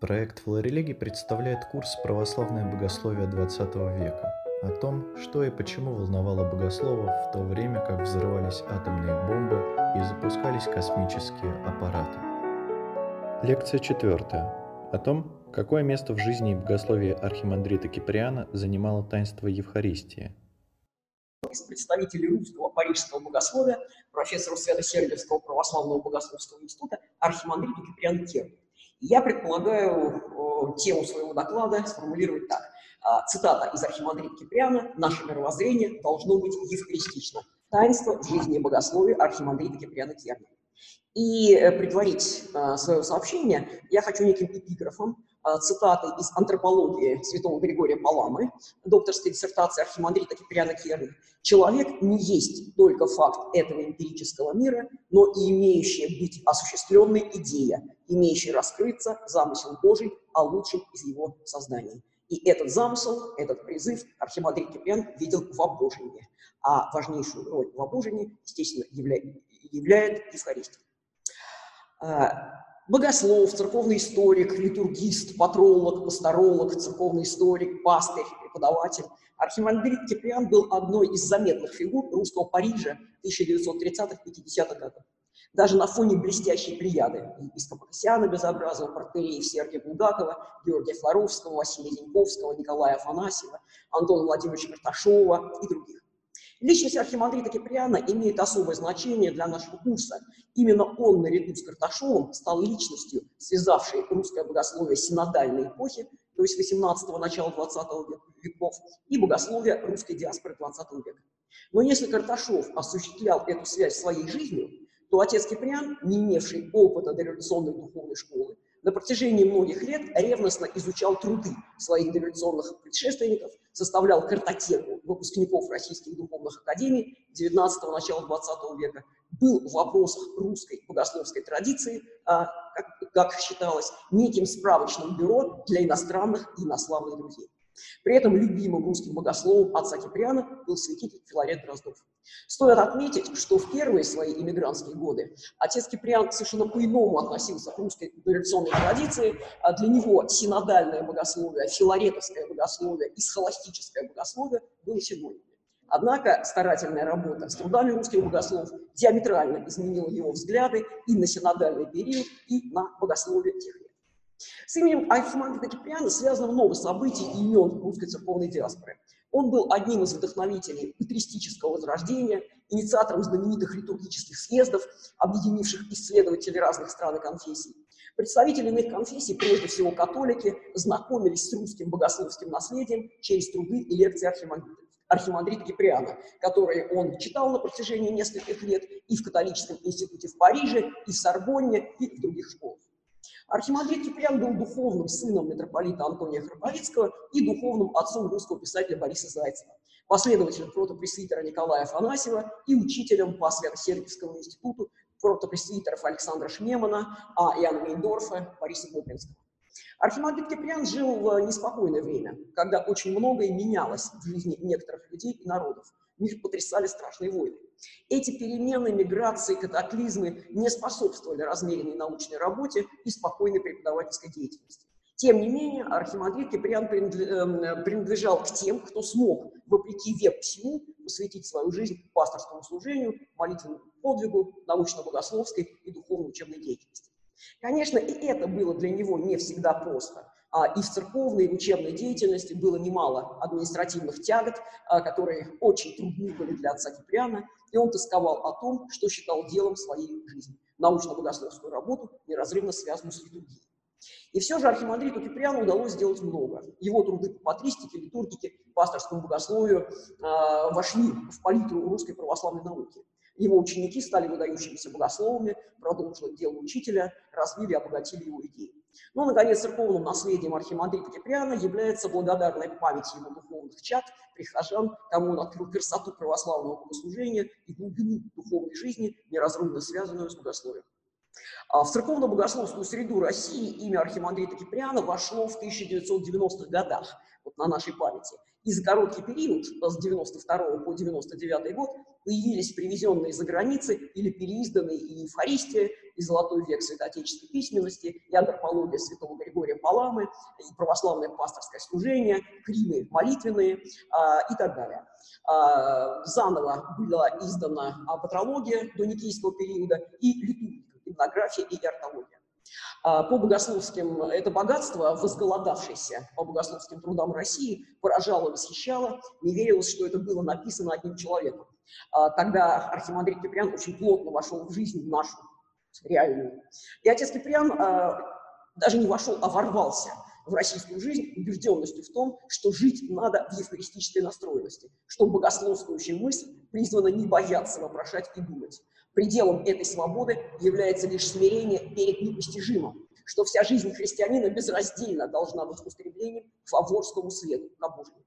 Проект «Флорелигий» представляет курс «Православное богословие XX века» о том, что и почему волновало богословов в то время, как взрывались атомные бомбы и запускались космические аппараты. Лекция четвертая. О том, какое место в жизни и богословии архимандрита Киприана занимало таинство Евхаристии. Из представителей русского парижского богословия, профессора Свято-Сергиевского православного богословского института, архимандриту Киприану Керну. Я предполагаю тему своего доклада сформулировать так. А, цитата из Архимандрита Киприана «Наше мировоззрение должно быть евхаристично». Таинство жизни и богословия Архимандрита Киприана Керна. И э, предварить э, свое сообщение я хочу неким эпиграфом, э, цитатой из антропологии святого Григория Паламы, докторской диссертации архимандрита Киприана Керна. «Человек не есть только факт этого эмпирического мира, но и имеющая быть осуществленной идея, имеющая раскрыться замысел Божий о лучшем из его созданий». И этот замысел, этот призыв архимандрит Киприан видел в обожении. А важнейшую роль в обожении, естественно, являет, являет Евхаристия. Богослов, церковный историк, литургист, патролог, пасторолог, церковный историк, пастырь, преподаватель. Архимандрит Киприан был одной из заметных фигур русского Парижа 1930-50-х годов. Даже на фоне блестящей плеяды епископа Кассиана Безобразова, портереев Сергия Булгакова, Георгия Флоровского, Василия Зиньковского, Николая Афанасьева, Антона Владимировича Карташова и других. Личность архимандрита Киприана имеет особое значение для нашего курса. Именно он, наряду с Карташовым, стал личностью, связавшей русское богословие синодальной эпохи, то есть 18-го, начала 20 веков, и богословие русской диаспоры 20 века. Но если Карташов осуществлял эту связь своей жизнью, то отец Киприан, не имевший опыта дореволюционной духовной школы, на протяжении многих лет ревностно изучал труды своих дореволюционных предшественников, составлял картотеку выпускников российских духовных академий 19-го, начала 20 века, был в вопросах русской богословской традиции, а, как, как считалось, неким справочным бюро для иностранных и инославных друзей. При этом любимым русским богословом отца Киприана был святитель Филарет Дроздов. Стоит отметить, что в первые свои иммигрантские годы отец Киприан совершенно по-иному относился к русской дореволюционной традиции. А для него синодальное богословие, филаретовское богословие и схоластическое богословие было синонимами. Однако старательная работа с трудами русских богословов диаметрально изменила его взгляды и на синодальный период, и на богословие тех. С именем Архимандрита Киприана связано много событий и имен русской церковной диаспоры. Он был одним из вдохновителей патристического возрождения, инициатором знаменитых литургических съездов, объединивших исследователей разных стран и конфессий. Представители иных конфессий, прежде всего католики, знакомились с русским богословским наследием через труды и лекции архимандрита, архимандрита Киприана, которые он читал на протяжении нескольких лет и в католическом институте в Париже, и в Сорбонне, и в других школах. Архимандрит Киприан был духовным сыном митрополита Антония Храповицкого и духовным отцом русского писателя Бориса Зайцева, последователем протопресвитера Николая Афанасьева и учителем по Свято-Сергиевскому институту протопресвитеров Александра Шмемана, а Иоанна Мейндорфа, Бориса Гоблинского. Архимандрит Киприан жил в неспокойное время, когда очень многое менялось в жизни некоторых людей и народов. Их потрясали страшные войны. Эти перемены, миграции, катаклизмы не способствовали размеренной научной работе и спокойной преподавательской деятельности. Тем не менее, архимандрит Киприан эм, принадлежал к тем, кто смог, вопреки веку всему, посвятить свою жизнь пасторскому служению, молитвенному подвигу, научно-богословской и духовно-учебной деятельности. Конечно, и это было для него не всегда просто. А, и в церковной, и в учебной деятельности было немало административных тягот, а, которые очень трудны были для отца Киприана, и он тосковал о том, что считал делом своей жизни – научно-богословскую работу, неразрывно связанную с литургией. И все же архимандриту Киприану удалось сделать много. Его труды по патристике, литургике, пасторскому богословию э, вошли в палитру русской православной науки. Его ученики стали выдающимися богословами, продолжили дело учителя, развили и обогатили его идеи. Ну, наконец, церковным наследием архимандрита Киприана является благодарная память его духовных чад, прихожан, кому он открыл красоту православного богослужения и глубину духовной жизни, неразрывно связанную с богословием. А в церковно-богословскую среду России имя архимандрита Киприана вошло в 1990-х годах, вот на нашей памяти. И за короткий период, с 92 по 99 год, появились привезенные из-за границы или переизданные и Евхаристия, и Золотой век святоотечественной письменности, и антропология святого Григория Паламы, и православное пасторское служение, кримы молитвенные а, и так далее. А, заново была издана патрология до Никейского периода и литургика, гимнография и артология. А, по богословским, это богатство, возголодавшееся по богословским трудам России, поражало, восхищало, не верилось, что это было написано одним человеком. А, тогда архимандрит Киприан очень плотно вошел в жизнь нашу, реальную. И отец Киприан а, даже не вошел, а ворвался в российскую жизнь убежденностью в том, что жить надо в евхаристической настроенности, что богословствующая мысль призвана не бояться вопрошать и думать. Пределом этой свободы является лишь смирение перед непостижимым, что вся жизнь христианина безраздельно должна быть устремлением к фаворскому свету, на Божьему.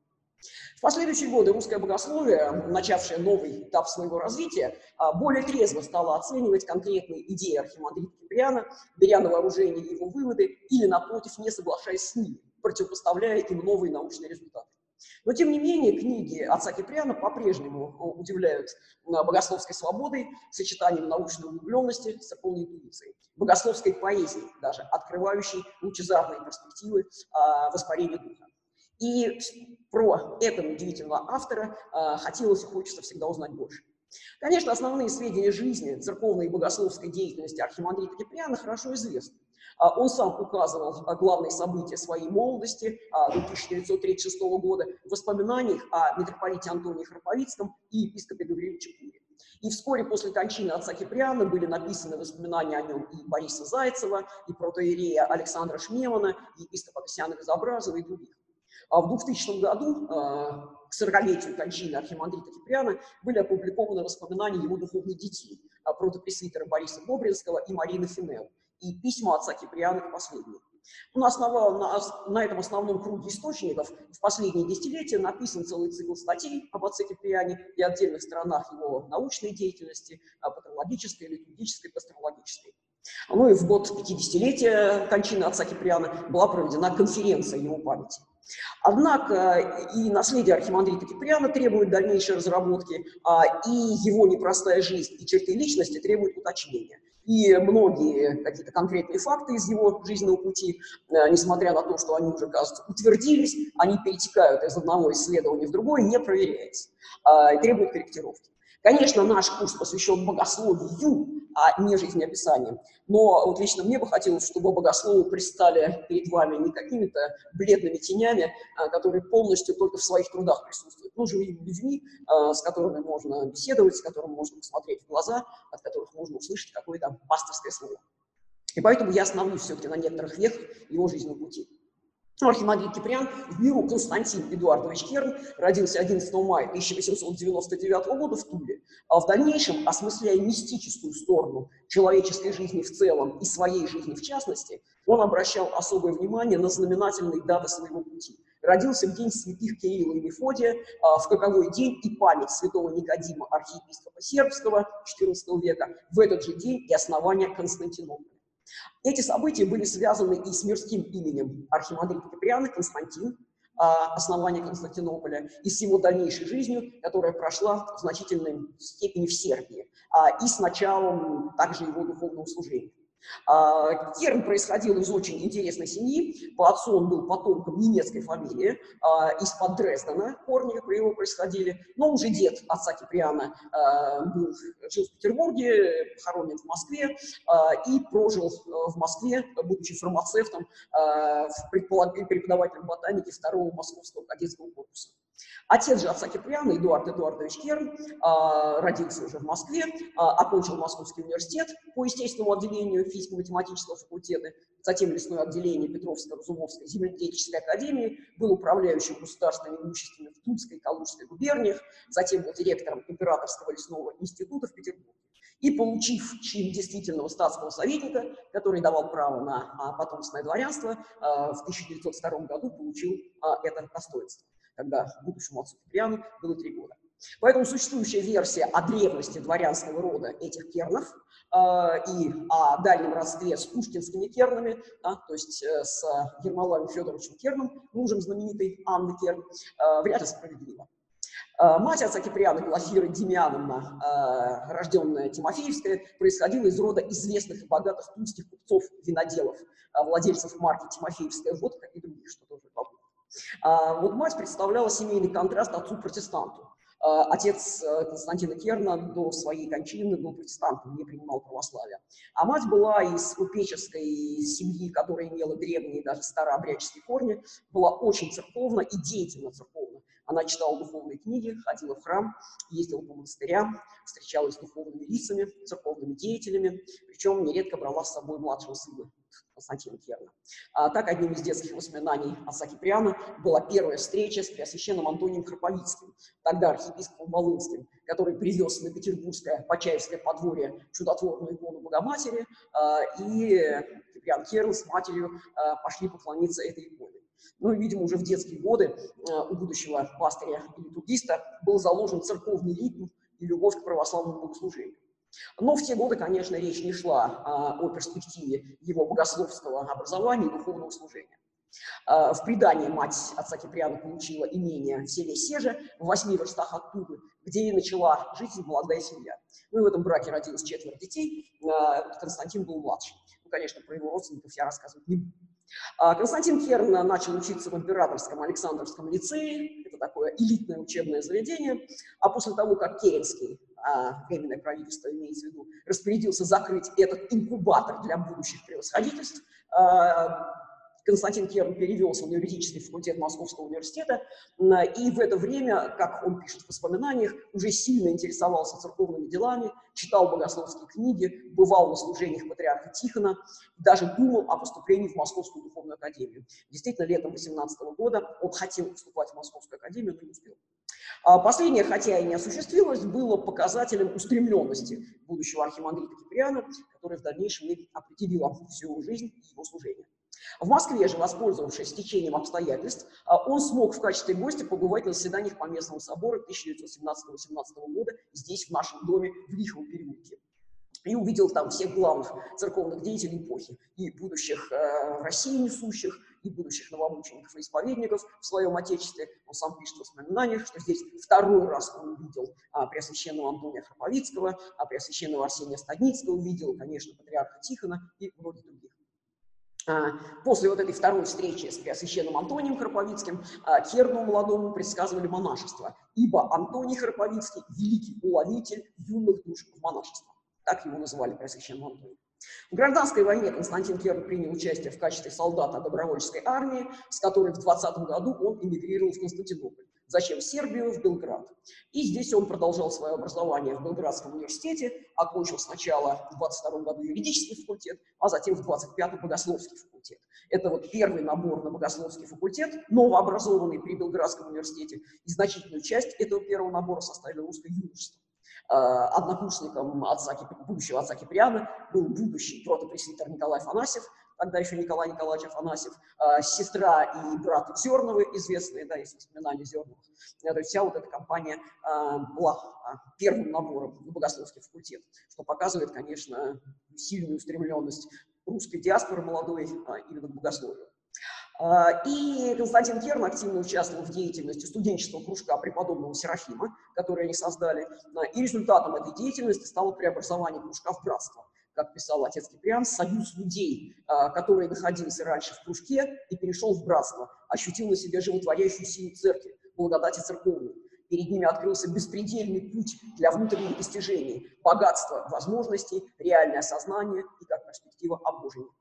В последующие годы русское богословие, начавшее новый этап своего развития, а, более трезво стало оценивать конкретные идеи архимандрита Киприана, беря на вооружение его выводы или, напротив, не соглашаясь с ними, противопоставляя им новые научные результаты. Но, тем не менее, книги отца Киприана по-прежнему э, удивляют э, богословской свободой, сочетанием научной углубленности с полной интуицией, богословской поэзией даже, открывающей лучезарные перспективы а, воспарения духа. И про этого удивительного автора а, хотелось и хочется всегда узнать больше. Конечно, основные сведения жизни, церковной и богословской деятельности архимандрита Киприана хорошо известны. А, он сам указывал главные события своей молодости а, до 1936 года в воспоминаниях о митрополите Антонии Храповицком и епископе Гавриле Чепуре. И вскоре после кончины отца Киприана были написаны воспоминания о нем и Бориса Зайцева, и протоиерея Александра Шмемана, и епископа Касьяна Безобразова и других. А в 2000 году, а, к 40-летию кончины архимандрита Киприана, были опубликованы воспоминания его духовных детей, а, протопресвитера Бориса Бобринского и Марины Финел, и письма отца Киприана к последнему. Он основал на, на этом основном круге источников в последние десятилетия написан целый цикл статей об отце Киприане и отдельных сторонах его научной деятельности, патологической, литургической, пасторологической. Ну и в год 50-летия кончины отца Киприана была проведена конференция его памяти. Однако и наследие архимандрита Киприана требует дальнейшей разработки, а и его непростая жизнь и черты личности требуют уточнения. И многие какие-то конкретные факты из его жизненного пути, э, несмотря на то, что они уже, кажется, утвердились, они перетекают из одного исследования в другое, не проверяясь, а, требуют корректировки. Конечно, наш курс посвящен богословию, а не жизнеописаниям. Но вот лично мне бы хотелось, чтобы богословы пристали перед вами не какими-то бледными тенями, а, которые полностью только в своих трудах присутствуют, но живыми людьми, а, с которыми можно беседовать, с которыми можно посмотреть в глаза, от которых можно услышать какое-то пасторское слово. И поэтому я остановлюсь все-таки на некоторых вехах его жизненного пути. Архимандрит Киприан в миру Константин Эдуардович Керн родился 11 мая 1899 года в Туле, а в дальнейшем, осмысляя мистическую сторону человеческой жизни в целом и своей жизни в частности, он обращал особое внимание на знаменательные даты своего пути. Родился в день святых Кирилла и Мефодия, а, в каковой день и память святого Никодима, архиепископа сербского XIV века, в этот же день и основание Константинополя. Эти события были связаны и с мирским именем архимандрита Киприана Константин, а, основания Константинополя, и с его дальнейшей жизнью, которая прошла в значительной степени в Сербии, а, и с началом также его духовного служения. А, Керн происходил из очень интересной семьи. По отцу он был потомком немецкой фамилии, а, из-под Дрездена корни его происходили. Но уже дед отца Киприана а, был, жил в Петербурге, похоронен в Москве и прожил в Москве, будучи фармацевтом, преподавателем ботаники второго московского кадетского корпуса. Отец же отца Киприана, Эдуард Эдуардович Керн, а, родился уже в Москве, а, окончил Московский университет по естественному отделению физико-математического факультета, затем лесное отделение Петровско-Разумовской земледельческой академии, был управляющим государственными имуществами в Тульской и Калужской губерниях, затем был директором Императорского лесного института в Петербурге. И получив чин действительного статского советника, который давал право на а, потомственное дворянство, в 1902 году получил это достоинство когда будущему отцу Киприану было три года. Поэтому существующая версия о древности дворянского рода этих кернов э, и о дальнем родстве с пушкинскими кернами, да, то есть э, с Ермолаем Федоровичем Керном, мужем знаменитой Анны Керн, э, вряд ли справедлива. Э, мать отца Киприана, Глафира Демьяновна, э, рожденная Тимофеевская, происходила из рода известных и богатых тульских купцов-виноделов, э, владельцев марки Тимофеевская водка и других, что тоже вот мать представляла семейный контраст отцу-протестанту. Отец Константина Керна до своей кончины был протестантом, не принимал православие. А мать была из купеческой семьи, которая имела древние, даже старообрядческие корни, была очень церковна и деятельно церковна. Она читала духовные книги, ходила в храм, ездила по монастырям, встречалась с духовными лицами, церковными деятелями, причем нередко брала с собой младшего сына Константина Керна. А так, одним из детских воспоминаний отца Киприана была первая встреча с преосвященным Антонием Храповицким, тогда архиепископом Волынским, который привез на Петербургское Почаевское подворье чудотворную икону Богоматери, а, и Киприан Керн с матерью а, пошли поклониться этой иконе. Ну и, видимо, уже в детские годы э, у будущего пастыря и литургиста был заложен церковный ритм и любовь к православному богослужению. Но в те годы, конечно, речь не шла а, о перспективе его богословского образования и духовного служения. А, в предании мать отца Киприана получила имение в селе Сеже, в восьми верстах от Тулы, где и начала жить молодая семья. Ну и в этом браке родилось четверо детей, а, Константин был младший. Ну, конечно, про его родственников я рассказывать не буду. А, Константин Керн начал учиться в императорском Александровском лицее, это такое элитное учебное заведение, а после того, как Керенский, а, временное правительство имеется в виду, распорядился закрыть этот инкубатор для будущих превосходительств, а, Константин Керн перевелся на юридический факультет Московского университета, и в это время, как он пишет в воспоминаниях, уже сильно интересовался церковными делами, читал богословские книги, бывал на служениях патриарха Тихона, даже думал о поступлении в Московскую духовную академию. Действительно, летом 18 года он хотел поступать в Московскую академию, но не успел. А последнее, хотя и не осуществилось, было показателем устремленности будущего архимандрита Киприана, который в дальнейшем определила всю жизнь его служения. В Москве же, воспользовавшись течением обстоятельств, а, он смог в качестве гостя побывать на заседаниях Поместного собора 1917-18 года здесь, в нашем доме, в Лиховом переулке. И увидел там всех главных церковных деятелей эпохи, и будущих э, России несущих, и будущих новомучеников и исповедников в своем отечестве. Он сам пишет в воспоминаниях, что здесь второй раз он увидел а, Преосвященного Антония Храповицкого, а Преосвященного Арсения Стадницкого, увидел, конечно, патриарха Тихона и многих других. А, после вот этой второй встречи с Преосвященным Антонием Храповицким а, Керну молодому предсказывали монашество, ибо Антоний Храповицкий – великий уловитель юных душ в монашество. Так его называли Преосвященным Антонием. В гражданской войне Константин Керн принял участие в качестве солдата добровольческой армии, с которой в 20 году он эмигрировал в Константинополь. Зачем в Сербию, в Белград. И здесь он продолжал свое образование в Белградском университете, окончил сначала в 22 году юридический факультет, а затем в 25 богословский факультет. Это вот первый набор на богословский факультет, новообразованный при Белградском университете, и значительную часть этого первого набора составили русское юношество. А, однокурсником отца, будущего отца Киприана был будущий протопресвитер Николай Афанасьев, тогда еще Николай Николаевич Афанасьев, э, сестра и брат Зерновы, известные, да, есть воспоминания Зерновых. Э, то есть вся вот эта компания э, была первым набором на богословский факультет, что показывает, конечно, сильную устремленность русской диаспоры молодой именно к богословию. И Константин Керн активно участвовал в деятельности студенческого кружка преподобного Серафима, который они создали. И результатом этой деятельности стало преобразование кружка в братство как писал отец Киприан, союз людей, а, который находился раньше в кружке и перешел в братство, ощутил на себе животворящую силу церкви, благодати церковной. Перед ними открылся беспредельный путь для внутренних достижений, богатство возможностей, реальное сознание и как перспектива обожения.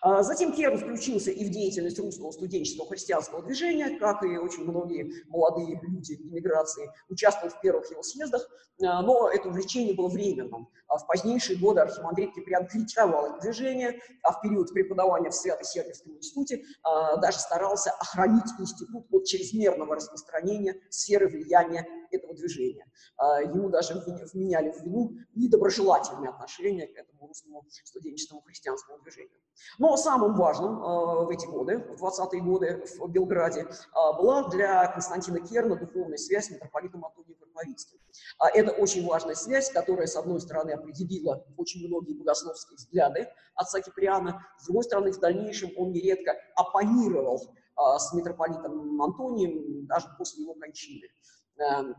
А затем Керн включился и в деятельность русского студенческого христианского движения, как и очень многие молодые люди иммиграции, участвовал в первых его съездах, а, но это увлечение было временным. А в позднейшие годы архимандрит Киприан критиковал это движение, а в период преподавания в Свято-Сергиевском институте даже старался охранить институт от чрезмерного распространения сферы влияния этого движения. Ему даже вменяли в вину недоброжелательные отношения к этому русскому студенческому христианскому движению. Но самым важным в эти годы, в 20-е годы в Белграде, была для Константина Керна духовная связь с митрополитом Антонием Карповицким. Это очень важная связь, которая, с одной стороны, определила очень многие богословские взгляды отца Киприана, с другой стороны, в дальнейшем он нередко оппонировал а, с митрополитом Антонием даже после его кончины. Эм,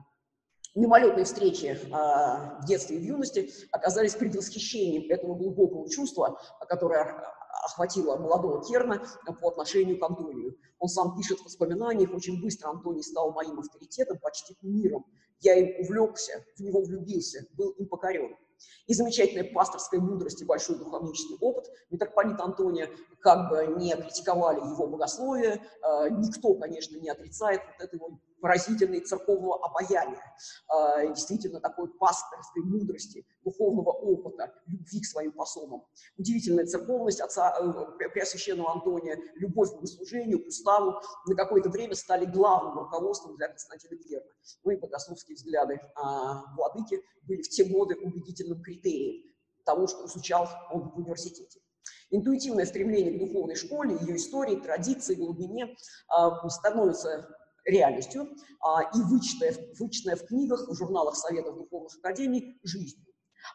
мимолетные встречи а, в детстве и в юности оказались предвосхищением этого глубокого чувства, которое охватило молодого Керна по отношению к Антонию. Он сам пишет в воспоминаниях, очень быстро Антоний стал моим авторитетом, почти кумиром. Я им увлекся, в него влюбился, был им покорен и замечательная пасторская мудрость и большой духовнический опыт митрополита Антония, как бы не критиковали его богословие, э, никто, конечно, не отрицает вот этого поразительной церковного обаяния, э, действительно такой пасторской мудрости, духовного опыта, любви к своим пособам. Удивительная церковность отца э, Преосвященного Антония, любовь к богослужению, к уставу на какое-то время стали главным руководством для Константина Герна. Ну и богословские взгляды а, владыки были в те годы убедительным критерием того, что изучал он в университете. Интуитивное стремление к духовной школе, ее истории, традиции, глубине э, становится реальностью э, и вычитая, вычитая в книгах, в журналах Советов Духовных Академий жизнью.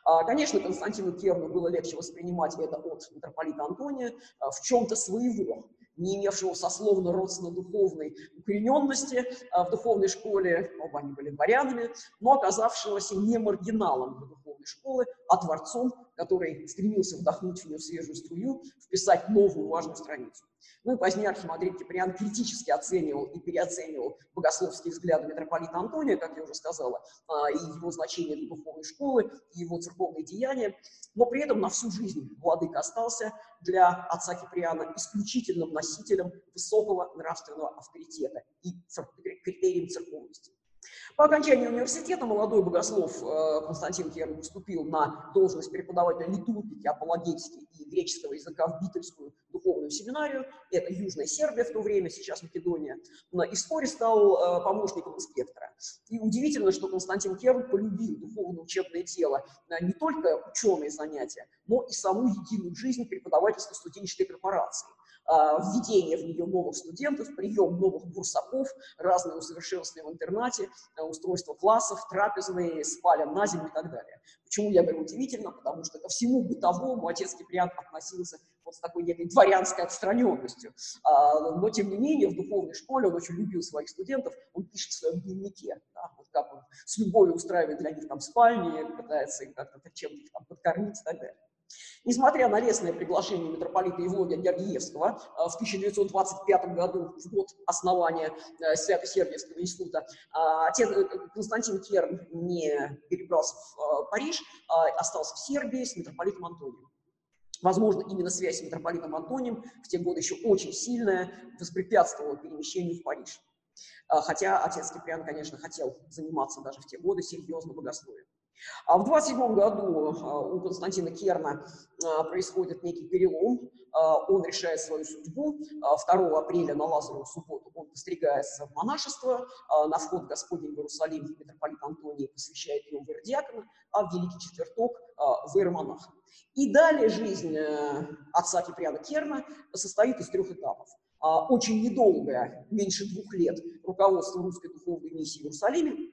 А, конечно, Константину Керну было легче воспринимать это от митрополита Антония в чем-то своего, не имевшего сословно-родственно-духовной укорененности в духовной школе, оба они были дворянами, но оказавшегося не маргиналом для духовной школы, а творцом, который стремился вдохнуть в нее свежую струю, вписать новую важную страницу. Ну и позднее архимандрит Киприан критически оценивал и переоценивал богословские взгляды митрополита Антония, как я уже сказала, а, и его значение для духовной школы, и его церковные деяния, но при этом на всю жизнь владыка остался для отца Киприана исключительным носителем высокого нравственного авторитета и критерием церковности. По окончании университета молодой богослов э, Константин Керн вступил на должность преподавателя литургики, апологетики и греческого языка в Бительскую духовную семинарию. Это Южная Сербия в то время, сейчас Македония. И вскоре стал э, помощником инспектора. И удивительно, что Константин Керн полюбил духовно-учебное дело, э, не только ученые занятия, но и саму единую жизнь преподавательско-студенческой корпорации. А, введение в нее новых студентов, прием новых бурсаков, разные усовершенствования в интернате, а, устройство классов, трапезные, спален на зиму и так далее. Почему я говорю удивительно? Потому что ко всему бытовому отец Киприан относился вот с такой некой дворянской отстраненностью. А, но, тем не менее, в духовной школе он очень любил своих студентов, он пишет в своем дневнике, да, вот как он с любовью устраивает для них там спальни, пытается их как-то чем-то там подкормить и так далее. Несмотря на лестное приглашение митрополита Евлогия Георгиевского э, в 1925 году, в год основания э, Свято-Сергиевского института, э, отец Константин Керн не перебрался в Париж, а остался в Сербии с митрополитом Антонием. Возможно, именно связь с митрополитом Антонием в те годы еще очень сильная воспрепятствовала перемещению в Париж. Хотя отец Киприан, конечно, хотел заниматься даже в те годы серьезно богословием. А в 27 году а, у Константина Керна а, происходит некий перелом, а, он решает свою судьбу. 2 апреля на Лазареву субботу он постригается в монашество, на вход Господень в Иерусалим митрополит Антоний посвящает его в иеродиакона, а в Великий Четверток в иеромонаха. И далее жизнь э, отца Киприана Керна состоит из трех этапов. Очень недолгое, меньше двух лет, руководство русской духовной миссии в Иерусалиме,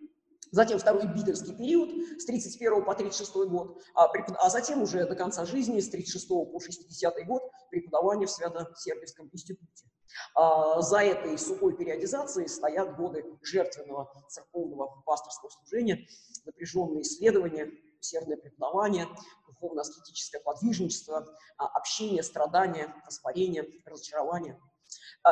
Затем второй битовский период с 31 по 36 год, а, а затем уже до конца жизни с 36 по 60 год преподавание в Свято-Сербском институте. А, за этой сухой периодизацией стоят годы жертвенного церковного пасторского служения, напряженные исследования, усердное преподавание, духовно-аскетическое подвижничество, а, общение, страдания, воспарение, разочарование –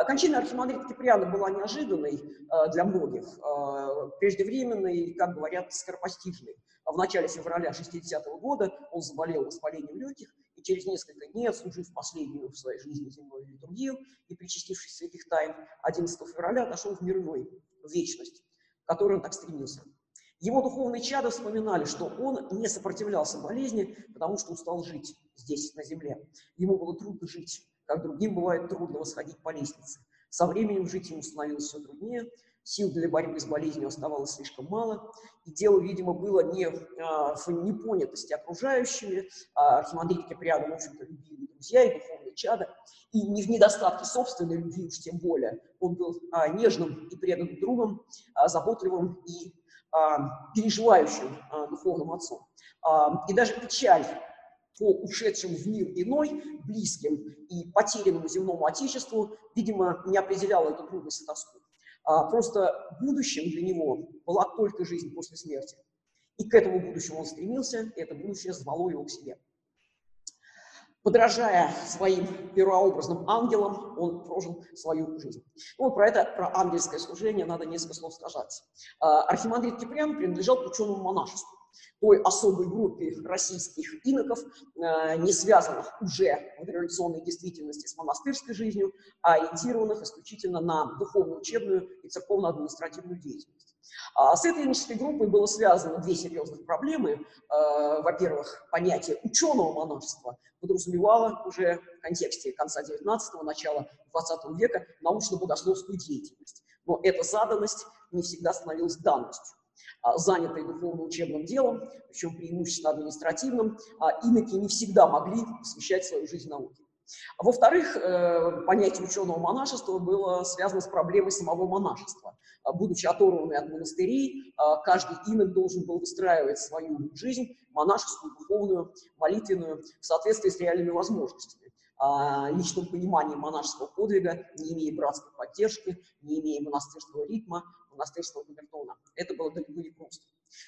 кончина архимандрита Киприана была неожиданной а, для многих, а, преждевременной как говорят, скоропостижной. В начале февраля 60-го года он заболел воспалением легких, и через несколько дней, отслужив последнюю в своей жизни земную литургию и причастившись святых тайн, 11 февраля отошел в мир иной, в вечность, к которой он так стремился. Его духовные чады вспоминали, что он не сопротивлялся болезни, потому что устал жить здесь, на земле. Ему было трудно жить как другим бывает трудно восходить по лестнице. Со временем жить ему становилось все труднее, Сил для борьбы с болезнью оставалось слишком мало, и дело, видимо, было не а, в непонятости окружающими, а архимандрит Киприан, в общем-то, любили друзья и духовные чада, и не в недостатке собственной любви уж тем более. Он был а, нежным и преданным другом, а, заботливым и а, переживающим а, духовным отцом. А, и даже печаль по ушедшим в мир иной, близким и потерянному земному отечеству, видимо, не определяла эту трудность и тоску. А просто будущим для него была только жизнь после смерти. И к этому будущему он стремился, и это будущее звало его к себе. Подражая своим первообразным ангелам, он прожил свою жизнь. Ну, вот про это, про ангельское служение надо несколько слов сказать. А, архимандрит Киприан принадлежал к ученому монашеству той особой группе российских иноков, э, не связанных уже в революционной действительности с монастырской жизнью, а ориентированных исключительно на духовно-учебную и церковно-административную деятельность. А с этой иноческой группой было связано две серьезных проблемы. Э, во-первых, понятие ученого монашества подразумевало уже в контексте конца XIX – начала XX века научно-богословскую деятельность. Но эта заданность не всегда становилась данностью. А, занятые духовно-учебным делом, причем преимущественно административным, а, иноки не всегда могли посвящать свою жизнь науке. А во-вторых, э, понятие ученого монашества было связано с проблемой самого монашества. Будучи оторванный от монастырей, каждый инок должен был выстраивать свою жизнь, монашескую, духовную, молитвенную, в соответствии с реальными возможностями личном понимании монашеского подвига, не имея братской поддержки, не имея монастырского ритма, монастырского камертона. Это было далеко не просто.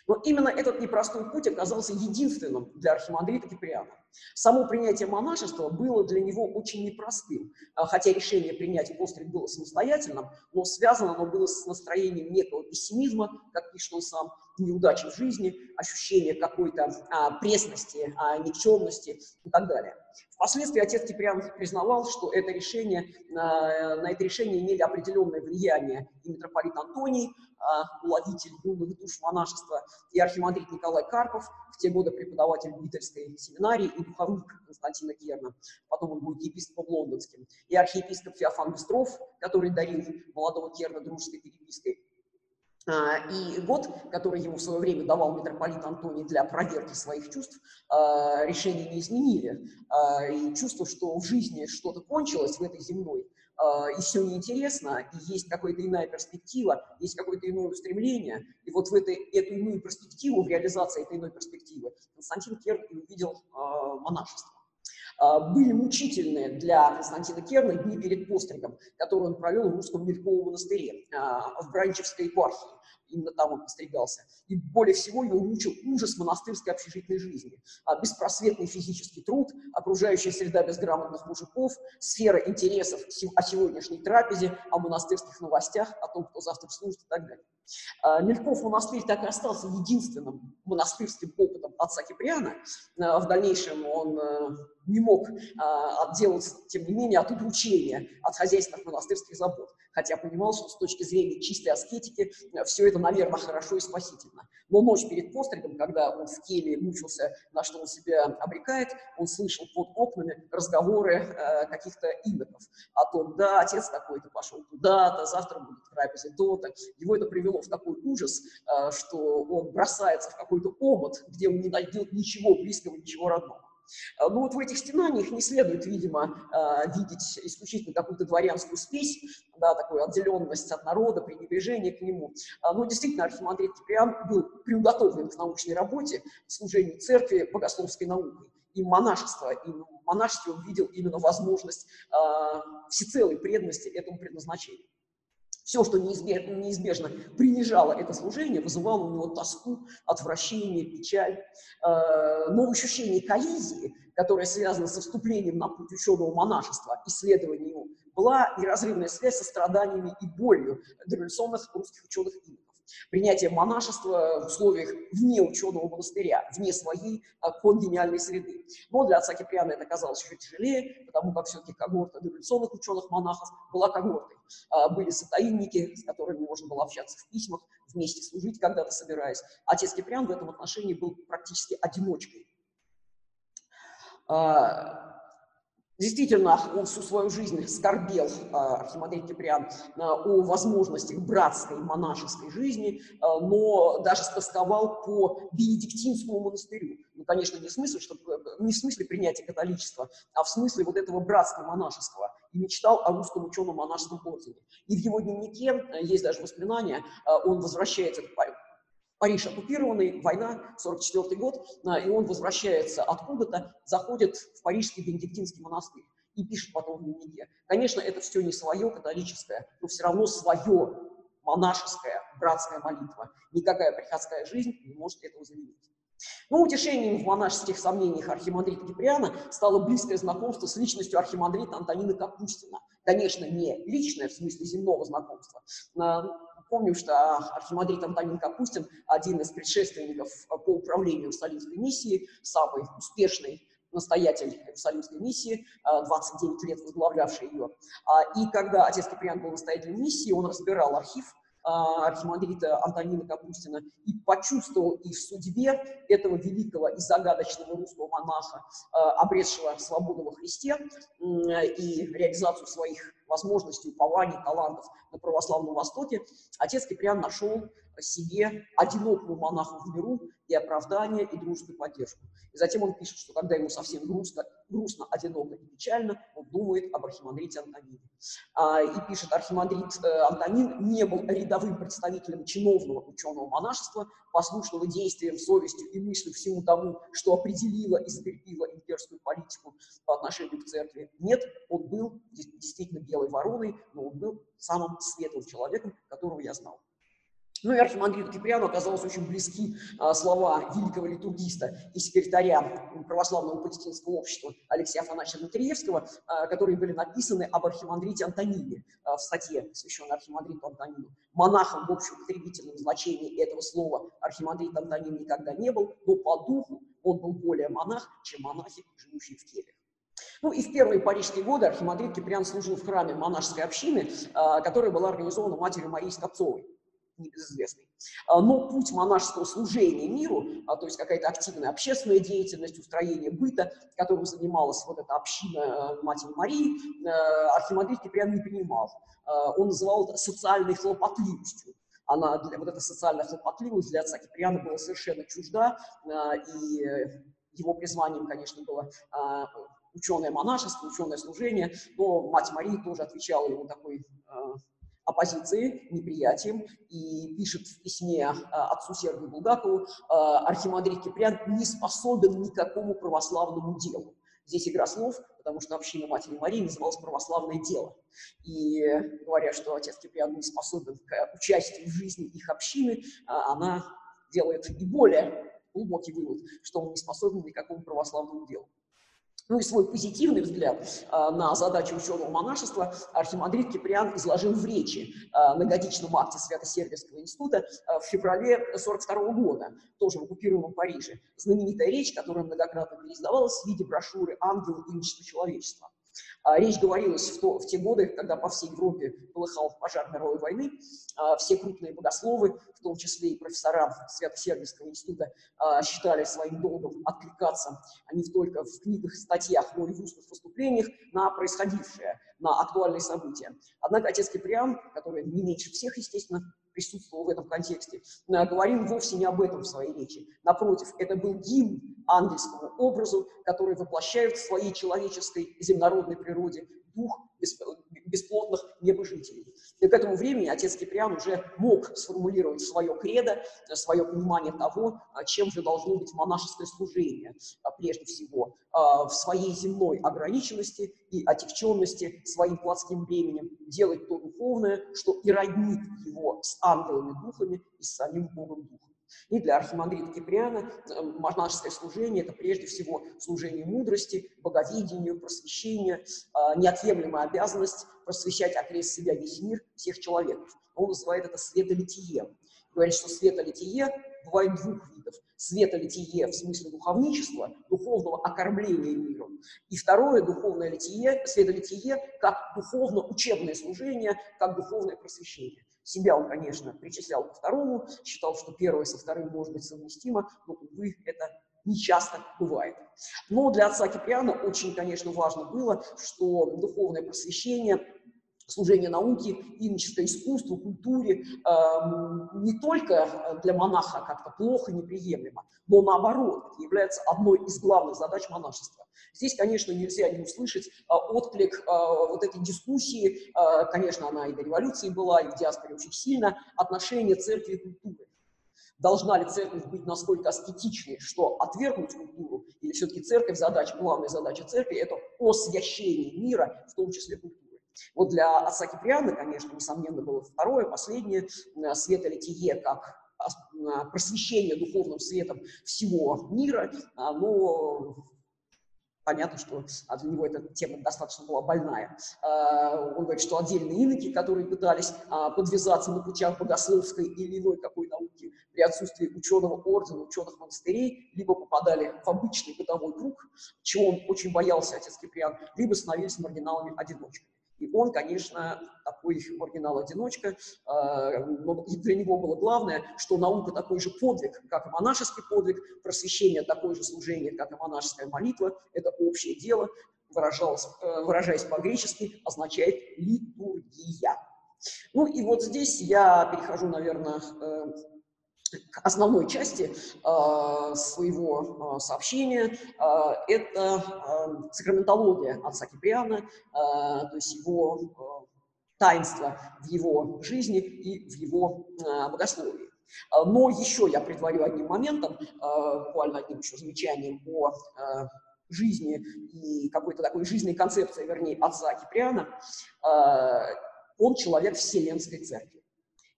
Но именно этот непростой путь оказался единственным для архимандрита Киприана. Само принятие монашества было для него очень непростым, а, хотя решение принять постриг было самостоятельным, но связано оно было с настроением некого пессимизма, как пишет он сам, неудачи в жизни, ощущение какой-то а, пресности, а, никчемности и так далее. Впоследствии отец Киприан признавал, что это решение, на, на это решение имели определенное влияние и митрополит Антоний, уловитель юных душ монашества, и архимандрит Николай Карпов, в те годы преподаватель Витальской семинарии и духовник Константина Керна, потом он будет епископом лондонским, и архиепископ Феофан Быстров, который дарил молодого Керна дружеской перепиской, а, и год, который ему в свое время давал митрополит Антоний для проверки своих чувств, а, решения не изменили. А, и чувство, что в жизни что-то кончилось в этой земной, и все неинтересно, и есть какая-то иная перспектива, есть какое-то иное устремление. И вот в этой, эту иную перспективу, в реализации этой иной перспективы, Константин Керн увидел монашество. Были мучительные для Константина Керна дни перед постригом, которые он провел в Русском Мельковом монастыре в Бранчевской епархии именно там он постригался. И более всего его мучил ужас монастырской общежитной жизни. А беспросветный физический труд, окружающая среда безграмотных мужиков, сфера интересов о сегодняшней трапезе, о монастырских новостях, о том, кто завтра служит и так далее. А, Мельков монастырь так и остался единственным монастырским опытом отца Киприана. А, в дальнейшем он э, не мог отделаться, тем не менее, от удручения, от хозяйственных монастырских забот хотя понимал, что с точки зрения чистой аскетики э, все это, наверное, хорошо и спасительно. Но ночь перед постригом, когда он в келе мучился, на что он себя обрекает, он слышал под окнами разговоры э, каких-то иноков о том, да, отец такой-то пошел туда-то, завтра будет в трапезе то-то. Его это привело в такой ужас, э, что он бросается в какой-то омут, где он не найдет ничего близкого, ничего родного. А, ну вот в этих стенаниях не следует, видимо, а, видеть исключительно какую-то дворянскую спесь, да, такую отделенность от народа, пренебрежение к нему. Но действительно Архимандрит Киприан был приуготовлен к научной работе, служению церкви богословской наукой и монашество. И в монашестве он видел именно возможность всецелой преданности этому предназначению. Все, что неизбежно, неизбежно принижало это служение, вызывало у него тоску, отвращение, печаль. Э, но ощущение коллизии, которое связано со вступлением на путь ученого монашества, исследованию, была неразрывная связь со страданиями и болью дореволюционных русских ученых иноков. Принятие монашества в условиях вне ученого монастыря, вне своей а, конгениальной среды. Но для отца Киприана это казалось еще тяжелее, потому как все-таки когорта революционных ученых-монахов была когортой. А, были сатаинники, с которыми можно было общаться в письмах, вместе служить когда-то собираясь. Отец Киприан в этом отношении был практически одиночкой. А, Действительно, он всю свою жизнь скорбел, а, архимандрит Киприан, а, о возможностях братской монашеской жизни, а, но даже стосковал по Бенедиктинскому монастырю. Ну, конечно, не в смысле, что, не в смысле принятия католичества, а в смысле вот этого братства монашеского. И мечтал о русском ученом монашеском ордене. И в его дневнике есть даже воспоминания, он возвращается к Париж оккупированный, война, 44 год, а, и он возвращается откуда-то, заходит в парижский бенедиктинский монастырь и пишет потом в дневнике. Конечно, это все не свое католическое, но все равно свое монашеская, братская молитва. Никакая приходская жизнь не может этого заменить. Но утешением в монашеских сомнениях архимандрита Киприана стало близкое знакомство с личностью архимандрита Антонина Капустина. Конечно, не личное, в смысле земного знакомства. Помню, что архимандрит Антонин Капустин, один из предшественников по управлению Иерусалимской миссии, самый успешный настоятель Иерусалимской миссии, 29 лет возглавлявший ее. А, и когда отец Киприан был настоятелем миссии, он разбирал архив а, архимандрита Антонина Капустина и почувствовал и в судьбе этого великого и загадочного русского монаха, а, обретшего свободу во Христе и реализацию своих возможностей, упований, талантов на православном Востоке, отец Киприан нашел себе одинокому монаху в миру и оправдание, и дружескую поддержку. И затем он пишет, что когда ему совсем грустно, грустно одиноко и печально, он думает об архимандрите Антонине. А, и пишет, архимандрит э, Антонин не был рядовым представителем чиновного ученого монашества, послушного действиям, совестью и мыслью всему тому, что определило и закрепило имперскую политику по отношению к церкви. Нет, он был действительно белой вороной, но он был самым светлым человеком, которого я знал. Ну и архимандриту Киприану оказалось очень близки а, слова великого литургиста и секретаря православного патетинского общества Алексея Афанасьевича Матриевского, а, которые были написаны об архимандрите Антонине а, в статье, посвященной архимандриту Антонину. Монахом в общеупотребительном значении этого слова архимандрит Антонин никогда не был, но по духу он был более монах, чем монахи, живущие в кельях. Ну и в первые парижские годы архимандрит Киприан служил в храме монашеской общины, которая была организована матерью Марии Скопцовой небезызвестный. А, но путь монашеского служения миру, а, то есть какая-то активная общественная деятельность, устроение быта, которым занималась вот эта община э, Матери Марии, архимандрит Киприан не принимал. А, он называл это социальной хлопотливостью. Она, для, вот эта социальная хлопотливость для отца Киприана была совершенно чужда, и его призванием, конечно, было ученое монашество, ученое служение, но мать Марии тоже отвечала ему такой оппозиции, неприятием, и пишет в письме а, отцу Сергию Булгакову, а, архимандрит Киприан не способен никакому православному делу. Здесь игра слов, потому что община Матери Марии называлась «Православное дело». И говоря, что отец Киприан не способен к участию в жизни их общины, она делает и более глубокий вывод, что он не способен никакому православному делу. Ну и свой позитивный взгляд а, на задачу ученого монашества архимандрит Киприан изложил в речи а, на годичном акте Свято-Сербского института а, в феврале 1942 года, тоже в оккупированном Париже. Знаменитая речь, которая многократно переиздавалась в виде брошюры «Ангел и человечества». А, речь говорилась в, то, в те годы, когда по всей Европе полыхал пожар мировой войны. А, все крупные богословы, в том числе и профессора Свято-Сергиевского института, а, считали своим долгом откликаться не только в книгах, статьях, но и в устных выступлениях на происходившее, на актуальные события. Однако отец Киприан, который не меньше всех, естественно, присутствовал в этом контексте, говорил вовсе не об этом в своей речи. Напротив, это был гимн ангельскому образу, который воплощает в своей человеческой земнородной природе дух бесплотных небожителей. И к этому времени отец Киприан уже мог сформулировать свое кредо, свое понимание того, а, чем же должно быть монашеское служение, а, прежде всего, в своей земной ограниченности и отягченности своим плотским бременем, делать то духовное, что и роднит его с ангелами-духами и с самим Богом Духом. И для архимандрита Киприана э, монашеское служение – это прежде всего служение мудрости, боговидению, просвещению, э, неотъемлемая обязанность просвещать окрест себя весь мир, всех человеков. Он называет это светолитие. Говорит, что светолитие бывает двух видов. Светолитие в смысле духовничества, духовного окормления миром. И второе духовное литие, светолитие как духовно-учебное служение, как духовное просвещение. Себя он, конечно, причислял ко второму, считал, что первое со вторым может быть совместимо, но, увы, это не часто бывает. Но для отца Киприана очень, конечно, важно было, что духовное просвещение служение науке, иночество, искусству, культуре э, не только для монаха как-то плохо, неприемлемо, но наоборот, является одной из главных задач монашества. Здесь, конечно, нельзя не услышать э, отклик э, вот этой дискуссии, э, конечно, она и до революции была, и в диаспоре очень сильно, отношения церкви и культуры. Должна ли церковь быть настолько аскетичной, что отвергнуть культуру, или все-таки церковь, задача, главная задача церкви – это освящение мира, в том числе культуры. Вот для отца Киприана, конечно, несомненно, было второе, последнее, э, светолитие как э, просвещение духовным светом всего мира, а, но понятно, что а, для него эта тема достаточно была больная. А, он говорит, что отдельные иноки, которые пытались подвязаться на путях богословской или иной какой науки при отсутствии ученого ордена, ученых монастырей, либо попадали в обычный бытовой круг, чего он очень боялся, отец Киприан, либо становились маргиналами-одиночками. И он, конечно, такой маргинал-одиночка, а, но для него было главное, что наука такой же подвиг, как и монашеский подвиг, просвещение такое же служение, как и монашеская молитва, это общее дело, э, выражаясь по-гречески, означает литургия. Ну и вот здесь я перехожу, наверное, э, к основной части э, своего э, сообщения. Э, это э, сакраментология отца Киприана, э, то есть его э, таинство в его жизни и в его э, богословии. Но еще я предварю одним моментом, э, буквально одним еще замечанием о э, жизни и какой-то такой жизненной концепции, вернее, отца Киприана. Э, он человек Вселенской Церкви.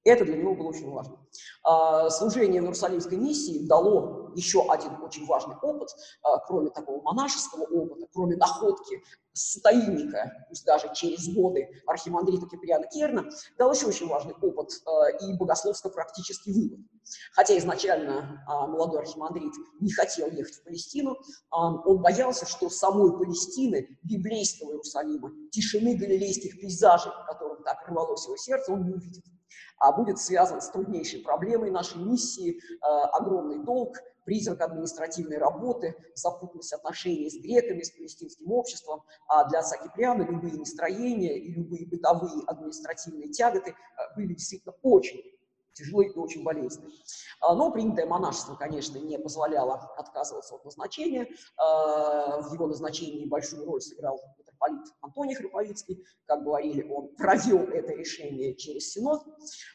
Это для него было очень важно. А, служение в Иерусалимской миссии дало еще один очень важный опыт, а, кроме такого монашеского опыта, кроме находки сотаильника, пусть даже через годы архимандрита Киприана Керна, дал еще очень важный опыт а, и богословско-практический вывод. Хотя изначально молодой архимандрит не хотел ехать в Палестину, он боялся, что самой Палестины, библейского Иерусалима, тишины галилейских пейзажей, которым так рвалось его сердце, он не увидит а будет связан с труднейшей проблемой нашей миссии, э, огромный долг, призрак административной работы, запутанность отношений с греками, с палестинским обществом. А для отца Киприана любые настроения и любые бытовые административные тяготы э, были действительно очень тяжелые и очень болезненные. А, но принятое монашество, конечно, не позволяло отказываться от назначения. А, в его назначении большую роль сыграл митрополит Антоний Хриповицкий, как говорили, он провел это решение через Синод.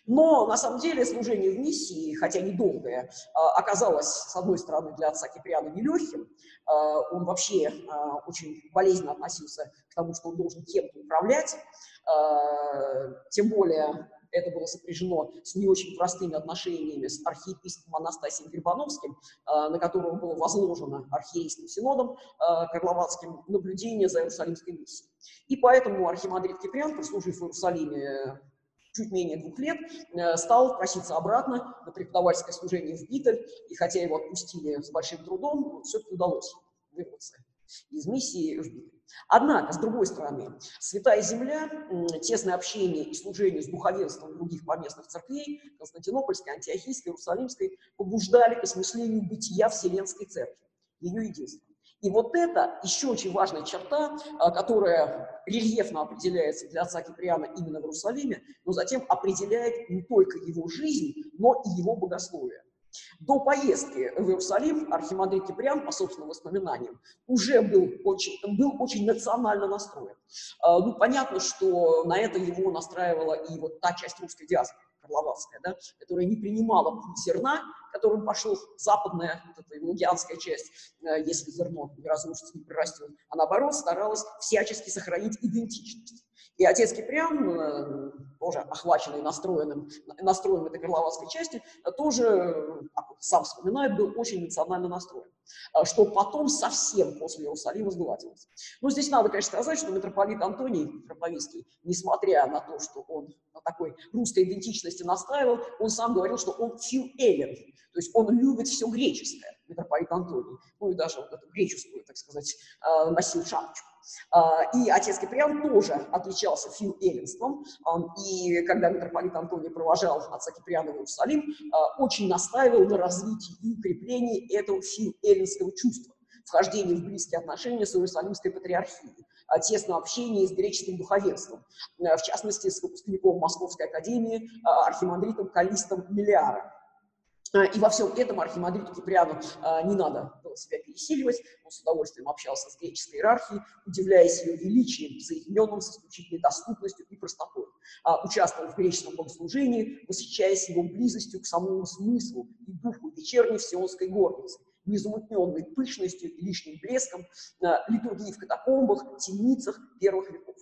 Но на самом деле служение в миссии, хотя недолгое, а, оказалось, с одной стороны, для отца Киприана нелегким. А, он вообще а, очень болезненно относился к тому, что он должен кем-то управлять, тем более это было сопряжено с не очень простыми отношениями с архиепископом Анастасием Грибановским, а, на которого было возложено архиерейским синодом а, Карловацким наблюдение за Иерусалимской миссией. И поэтому архимандрит Киприан, прослужив в Иерусалиме чуть менее двух лет, э, стал проситься обратно на преподавательское служение в Битель, и хотя его отпустили с большим трудом, все-таки удалось вырваться из миссии в Битель. Однако, с другой стороны, Святая Земля, тесное общение и служение с духовенством других поместных церквей, Константинопольской, Антиохийской, Иерусалимской, побуждали к осмыслению бытия Вселенской Церкви, ее единства. И вот это еще очень важная черта, а, которая рельефно определяется для отца Киприана именно в Иерусалиме, но затем определяет не только его жизнь, но и его богословие. До поездки в Иерусалим архимандрит Киприан, по собственным воспоминаниям, уже был очень, был очень национально настроен. А, ну, понятно, что на это его настраивала и вот та часть русской диаспоры, Карловацкая, да, которая не принимала путь зерна, которым пошел западная, вот эта лугианская часть, э, если зерно не разрушится, не прирастет, а наоборот старалась всячески сохранить идентичность. И отец Киприан, э, тоже охваченный настроенным, настроем этой крыловацкой части, тоже, сам вспоминает, был очень национально настроен, э, что потом совсем после Иерусалима сгладилось. Но здесь надо, конечно, сказать, что митрополит Антоний Троповицкий, несмотря на то, что он на такой русской идентичности настаивал, он сам говорил, что он филэллин, то есть он любит все греческое. митрополит Антоний. Ну и даже вот эту греческую, так сказать, носил шапочку. И отец Киприан тоже отличался фил-эллинством, и когда митрополит Антоний провожал отца Киприана в Иерусалим, очень настаивал на развитии и укреплении этого фил-эллинского чувства, вхождения в близкие отношения с Иерусалимской патриархией тесном общении с греческим духовенством, в частности, с выпускником Московской академии архимандритом Калистом Миллиаром. А, и во всем этом архимандриту Киприану а, не надо было себя пересиливать, он с удовольствием общался с греческой иерархией, удивляясь ее величием, соединенным с исключительной доступностью и простотой. А, участвовал в греческом богослужении, восхищаясь его близостью к самому смыслу и духу вечерней всеонской горницы, незамутненной пышностью и лишним блеском литургии в катакомбах, темницах первых веков.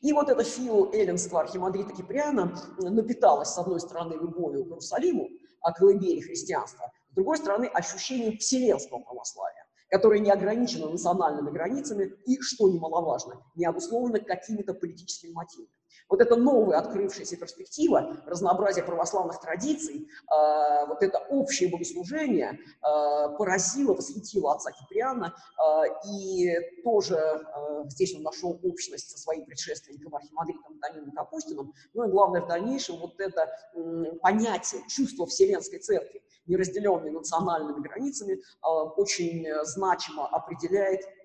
И вот это фил-эллинство архимандрита Киприана напиталось, с одной стороны, любовью к Иерусалиму, колыбели христианства, с другой стороны, ощущением вселенского православия, которое не ограничено национальными границами и, что немаловажно, не обусловлено какими-то политическими мотивами. Вот эта новая открывшаяся перспектива, разнообразие православных традиций, э, вот это общее богослужение э, поразило, восхитило отца Киприана, э, и тоже э, здесь он нашел общность со своим предшественником архимандритом Данилом Капустиным, ну и главное в дальнейшем вот это э, понятие, чувство Вселенской Церкви, не разделенной национальными границами, э, очень значимо определяет а,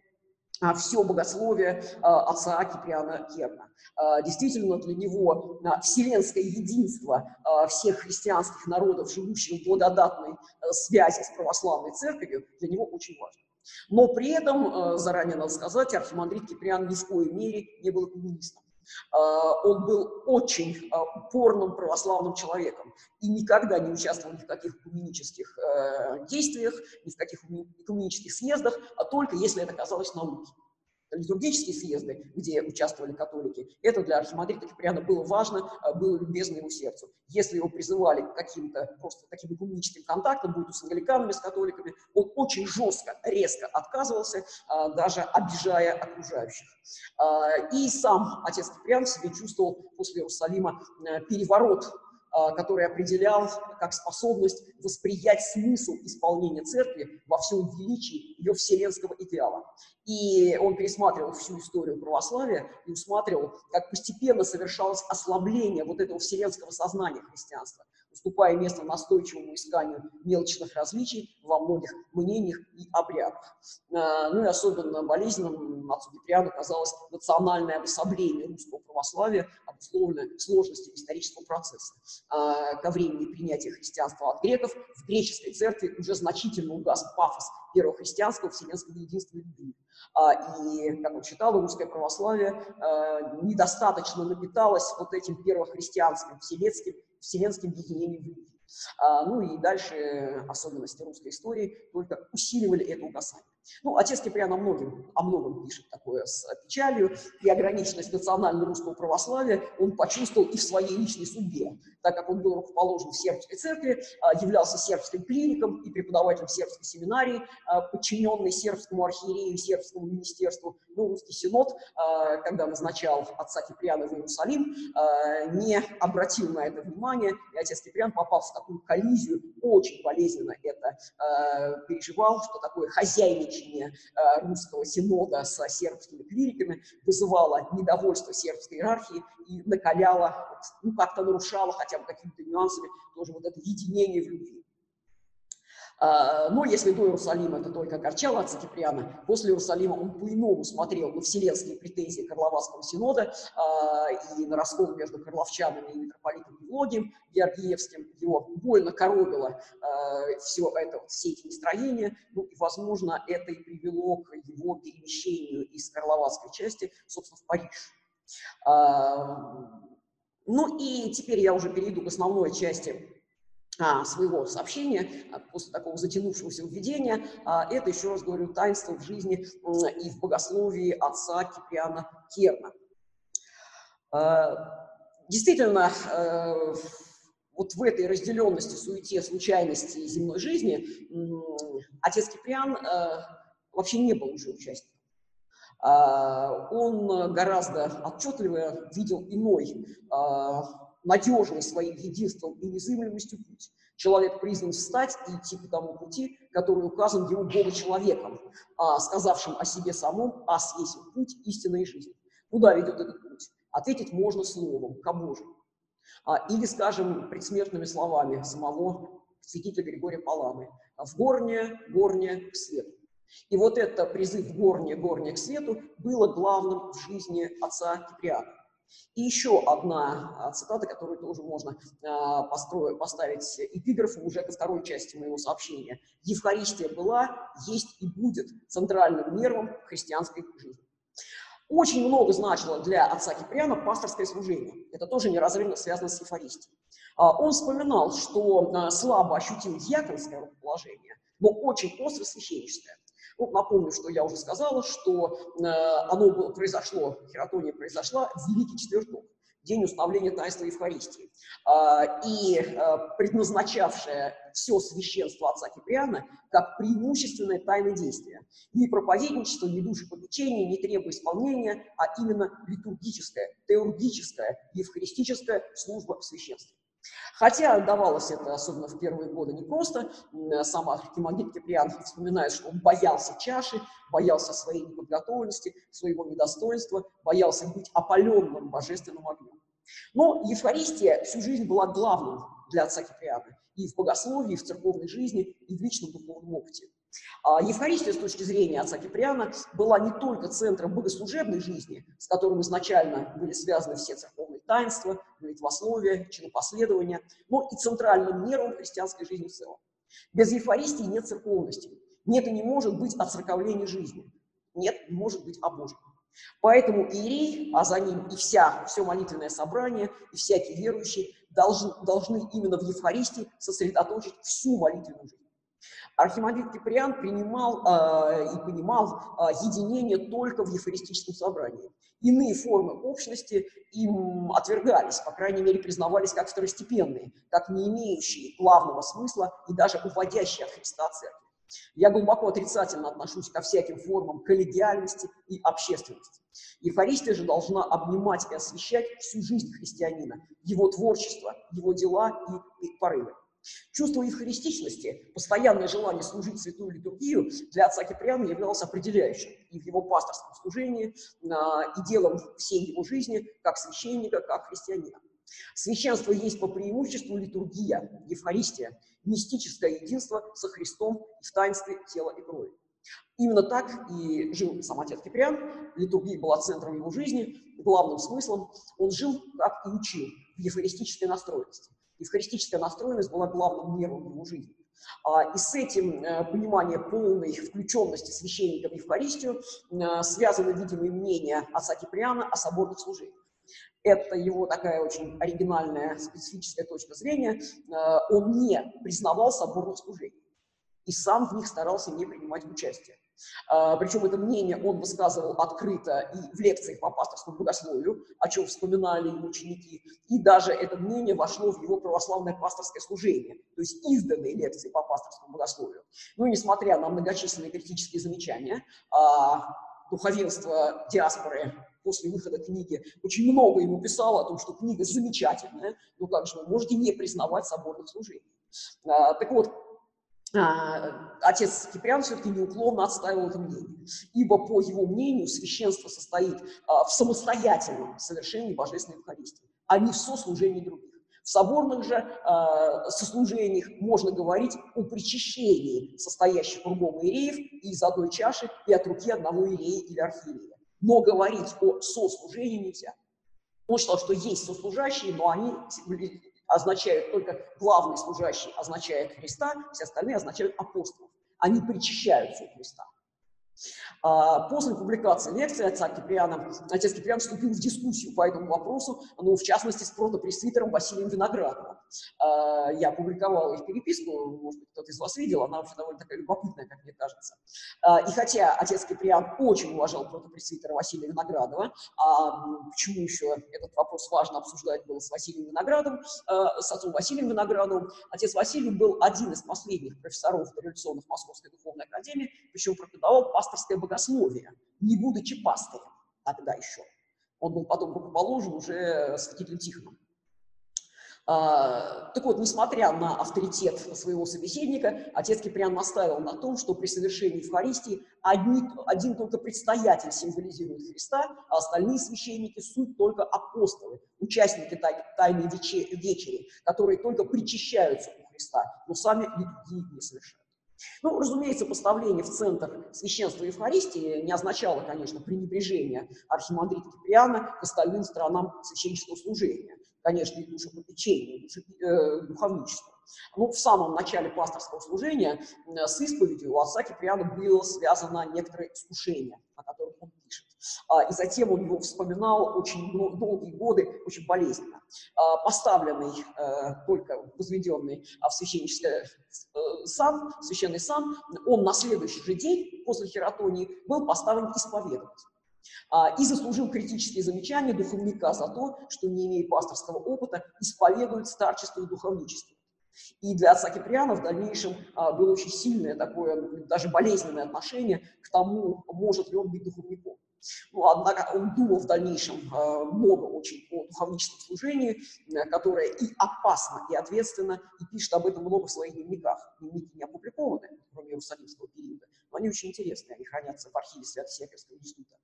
все богословие а, отца Киприана Керна. А, действительно, для него вселенское единство всех христианских народов, живущих в благодатной связи с православной церковью, для него очень важно. Но при этом, заранее надо сказать, архимандрит Киприан ни в коей мере не был коммунистом. А, он был очень а, упорным православным человеком и никогда не участвовал ни в каких экуменических э, действиях, ни в каких экуменических съездах, а только если это казалось наукой литургические съезды, где участвовали католики, это для архимандрита Киприана было важно, а, было любезно его сердцу. Если его призывали к каким-то просто таким экуменическим контактам, будь с англиканами, с католиками, он очень жестко, резко отказывался, а, даже обижая окружающих. А, и сам отец Киприан себе чувствовал после Иерусалима э, переворот который определял как способность восприять смысл исполнения церкви во всем величии ее вселенского идеала. И он пересматривал всю историю православия и усматривал, как постепенно совершалось ослабление вот этого вселенского сознания христианства уступая место настойчивому исканию мелочных различий во многих мнениях и обрядах. А, ну и особенно болезненным отцу Киприану казалось национальное обособление русского православия, обусловленное сложностью исторического процесса. А, ко времени принятия христианства от греков в греческой церкви уже значительно угас пафос первого христианского вселенского единства любви. А, и, как он считал, русское православие недостаточно напиталось вот этим первохристианским, вселенским вселенским единением. А, ну и дальше особенности русской истории только усиливали это угасание. Ну, отец Киприан о многом, о многом пишет такое с печалью, и ограниченность национально-русского православия он почувствовал и в своей личной судьбе, так как он был рукоположен в сербской церкви, а, являлся сербским клириком и преподавателем сербской семинарии, а, подчиненный сербскому архиерею и сербскому министерству. Ну, русский синод, а, когда назначал отца Киприана в Иерусалим, не обратил на это внимания, и отец Киприан попал в такую коллизию, очень болезненно это переживал, что такое хозяйничество ограничение э, русского синода с сербскими клириками вызывало недовольство сербской иерархии и накаляло, ну, как-то нарушало хотя бы какими-то нюансами тоже вот это единение в любви. А, но если до Иерусалима это только огорчало отца Киприана, после Иерусалима он по-иному смотрел на вселенские претензии Карловацкого синода а, и на раскол между карловчанами и митрополитом Евлогием Георгиевским. Его больно коробило а, все это, все эти настроения, ну и, возможно, это и привело к его перемещению из Карловацкой части, собственно, в Париж. Ну и теперь я уже перейду к основной части своего сообщения а, после такого затянувшегося введения. А, это, еще раз говорю, таинство в жизни и в богословии отца Киприана Керна. Действительно, вот в этой разделенности, суете, случайности земной жизни отец Киприан вообще не был уже участником. Он гораздо отчетливо видел иной надежный своим единством и незыблемостью путь. Человек призван встать и идти по тому пути, который указан ему Бога человеком, а, сказавшим о себе самом «Ас есть путь истинной жизни». Куда ведет этот путь? Ответить можно словом, кому же? А, или, скажем, предсмертными словами самого святителя Григория Паламы «В горне, горне к свету». И вот это призыв горне, горне к свету было главным в жизни отца Киприана. И еще одна а, цитата, которую тоже можно а, построить, поставить эпиграфом уже ко второй части моего сообщения. «Евхаристия была, есть и будет центральным нервом христианской жизни». Очень много значило для отца Киприана пасторское служение. Это тоже неразрывно связано с Евхаристией. А, он вспоминал, что слабо ощутил дьяконское положение, но очень остро священническое. Ну, напомню, что я уже сказала, что э, оно было, произошло, хератония произошла в Великий Четверток, день установления таинства Евхаристии. Э, и э, предназначавшее все священство отца Киприана как преимущественное тайное действие. Не проповедничество, не душепопечение, не требуя исполнения, а именно литургическая, теургическая, евхаристическая служба в священстве. Хотя давалось это, особенно в первые годы, не просто. Сам Архимандрит Киприан вспоминает, что он боялся чаши, боялся своей неподготовленности, своего недостоинства, боялся быть опаленным божественным огнем. Но Евхаристия всю жизнь была главным для отца Киприана и в богословии, и в церковной жизни, и в личном духовном опыте. А Евхаристия с точки зрения отца Киприана была не только центром богослужебной жизни, с которым изначально были связаны все церковные таинства, молитвословие, чинопоследования, но и центральным нервом христианской жизни в целом. Без Евхаристии нет церковности. Нет и не может быть отцерковления жизни. Нет, не может быть о Божьем. Поэтому иерей, а за ним и вся, все молитвенное собрание, и всякие верующие должны, должны именно в Евхаристии сосредоточить всю молитвенную жизнь. Архимандрит Киприан принимал э, и понимал э, единение только в евхаристическом собрании. Иные формы общности им отвергались, по крайней мере, признавались как второстепенные, как не имеющие главного смысла и даже уводящие от Христа церкви. Я глубоко отрицательно отношусь ко всяким формам коллегиальности и общественности. Евхаристия же должна обнимать и освещать всю жизнь христианина, его творчество, его дела и порывы. Чувство евхаристичности, постоянное желание служить святую литургию для отца Киприана являлось определяющим и в его пасторском служении, а, и делом всей его жизни, как священника, как христианина. Священство есть по преимуществу литургия, Евхаристия, мистическое единство со Христом в таинстве тела и крови. Именно так и жил сам отец Киприан. Литургия была центром его жизни, главным смыслом. Он жил, как и учил, в евхаристической настроенности. Евхаристическая настроенность была главным нервом его жизни. А, и с этим э, понимание полной включенности священника в Евхаристию э, связано, видимо, и мнение отца Киприана о соборных служениях. Это его такая очень оригинальная, специфическая точка зрения. Э, он не признавал соборных служений и сам в них старался не принимать участие. А, Причем это мнение он высказывал открыто и в лекциях по пасторскому богословию, о чем вспоминали его ученики, и даже это мнение вошло в его православное пасторское служение, то есть изданные лекции по пасторскому богословию. Ну и несмотря на многочисленные критические замечания, а, духовенство диаспоры после выхода книги очень много ему писало о том, что книга замечательная, ну как же вы можете не признавать соборных служений. А, так вот, отец Киприан все-таки неуклонно отстаивал это мнение, ибо, по его мнению, священство состоит а, в самостоятельном совершении Божественной Евхаристии, а не в сослужении других. В соборных же э, сослужениях можно говорить о причащении состоящих кругом иереев из одной чаши, и от руки одного иерея или архиерея. Но говорить о сослужении нельзя. Он считал, что есть сослужащие, но они означают только главный служащий означает Христа, все остальные означают апостолов. Они причащаются у Христа. А, после публикации лекции отца Киприана, отец Киприан вступил в дискуссию по этому вопросу, ну, в частности, с протопресвитером Василием Виноградовым. А, я публиковал их переписку, может быть, кто-то из вас видел, она вообще довольно такая любопытная, как мне кажется. А, и хотя отец Киприан очень уважал протопресвитера Василия Виноградова, а почему еще этот вопрос важно обсуждать было с Василием Виноградовым, с отцом Василием Виноградовым, отец Василий был один из последних профессоров дореволюционных Московской духовной академии, причем преподавал пасторское богословие, не будучи пастырем тогда еще. Он был потом рукоположен уже святителем Тихоном. А, так вот, несмотря на авторитет своего собеседника, отец Киприан настаивал на том, что при совершении Евхаристии одни, один только предстоятель символизирует Христа, а остальные священники – суть только апостолы, участники тай, тайной вечери, которые только причащаются у Христа, но сами литургии не совершают. Ну, разумеется, поставление в центр священства Евхаристии не означало, конечно, пренебрежение архимандрита Киприана к остальным сторонам священнического служения конечно, и душепопечения, душе, э, духовничества. Ну, в самом начале пасторского служения э, с исповедью у отца Киприана было связано некоторое искушение, о котором он и затем он его вспоминал очень долгие годы, очень болезненно. А, поставленный, э, только возведенный в священнический э, сан, священный сан, он на следующий же день после хератонии был поставлен исповедовать. А, и заслужил критические замечания духовника за то, что, не имея пасторского опыта, исповедует старчество и духовничество. И для отца Киприана в дальнейшем а, было очень сильное такое, даже болезненное отношение к тому, может ли он быть духовником. Ну, однако он думал в дальнейшем э, много очень о духовническом служении, э, которое и опасно, и ответственно, и пишет об этом много в своих дневниках. Дневники не опубликованы, кроме Иерусалимского периода, но они очень интересные, они хранятся в архиве Свято-Северского института.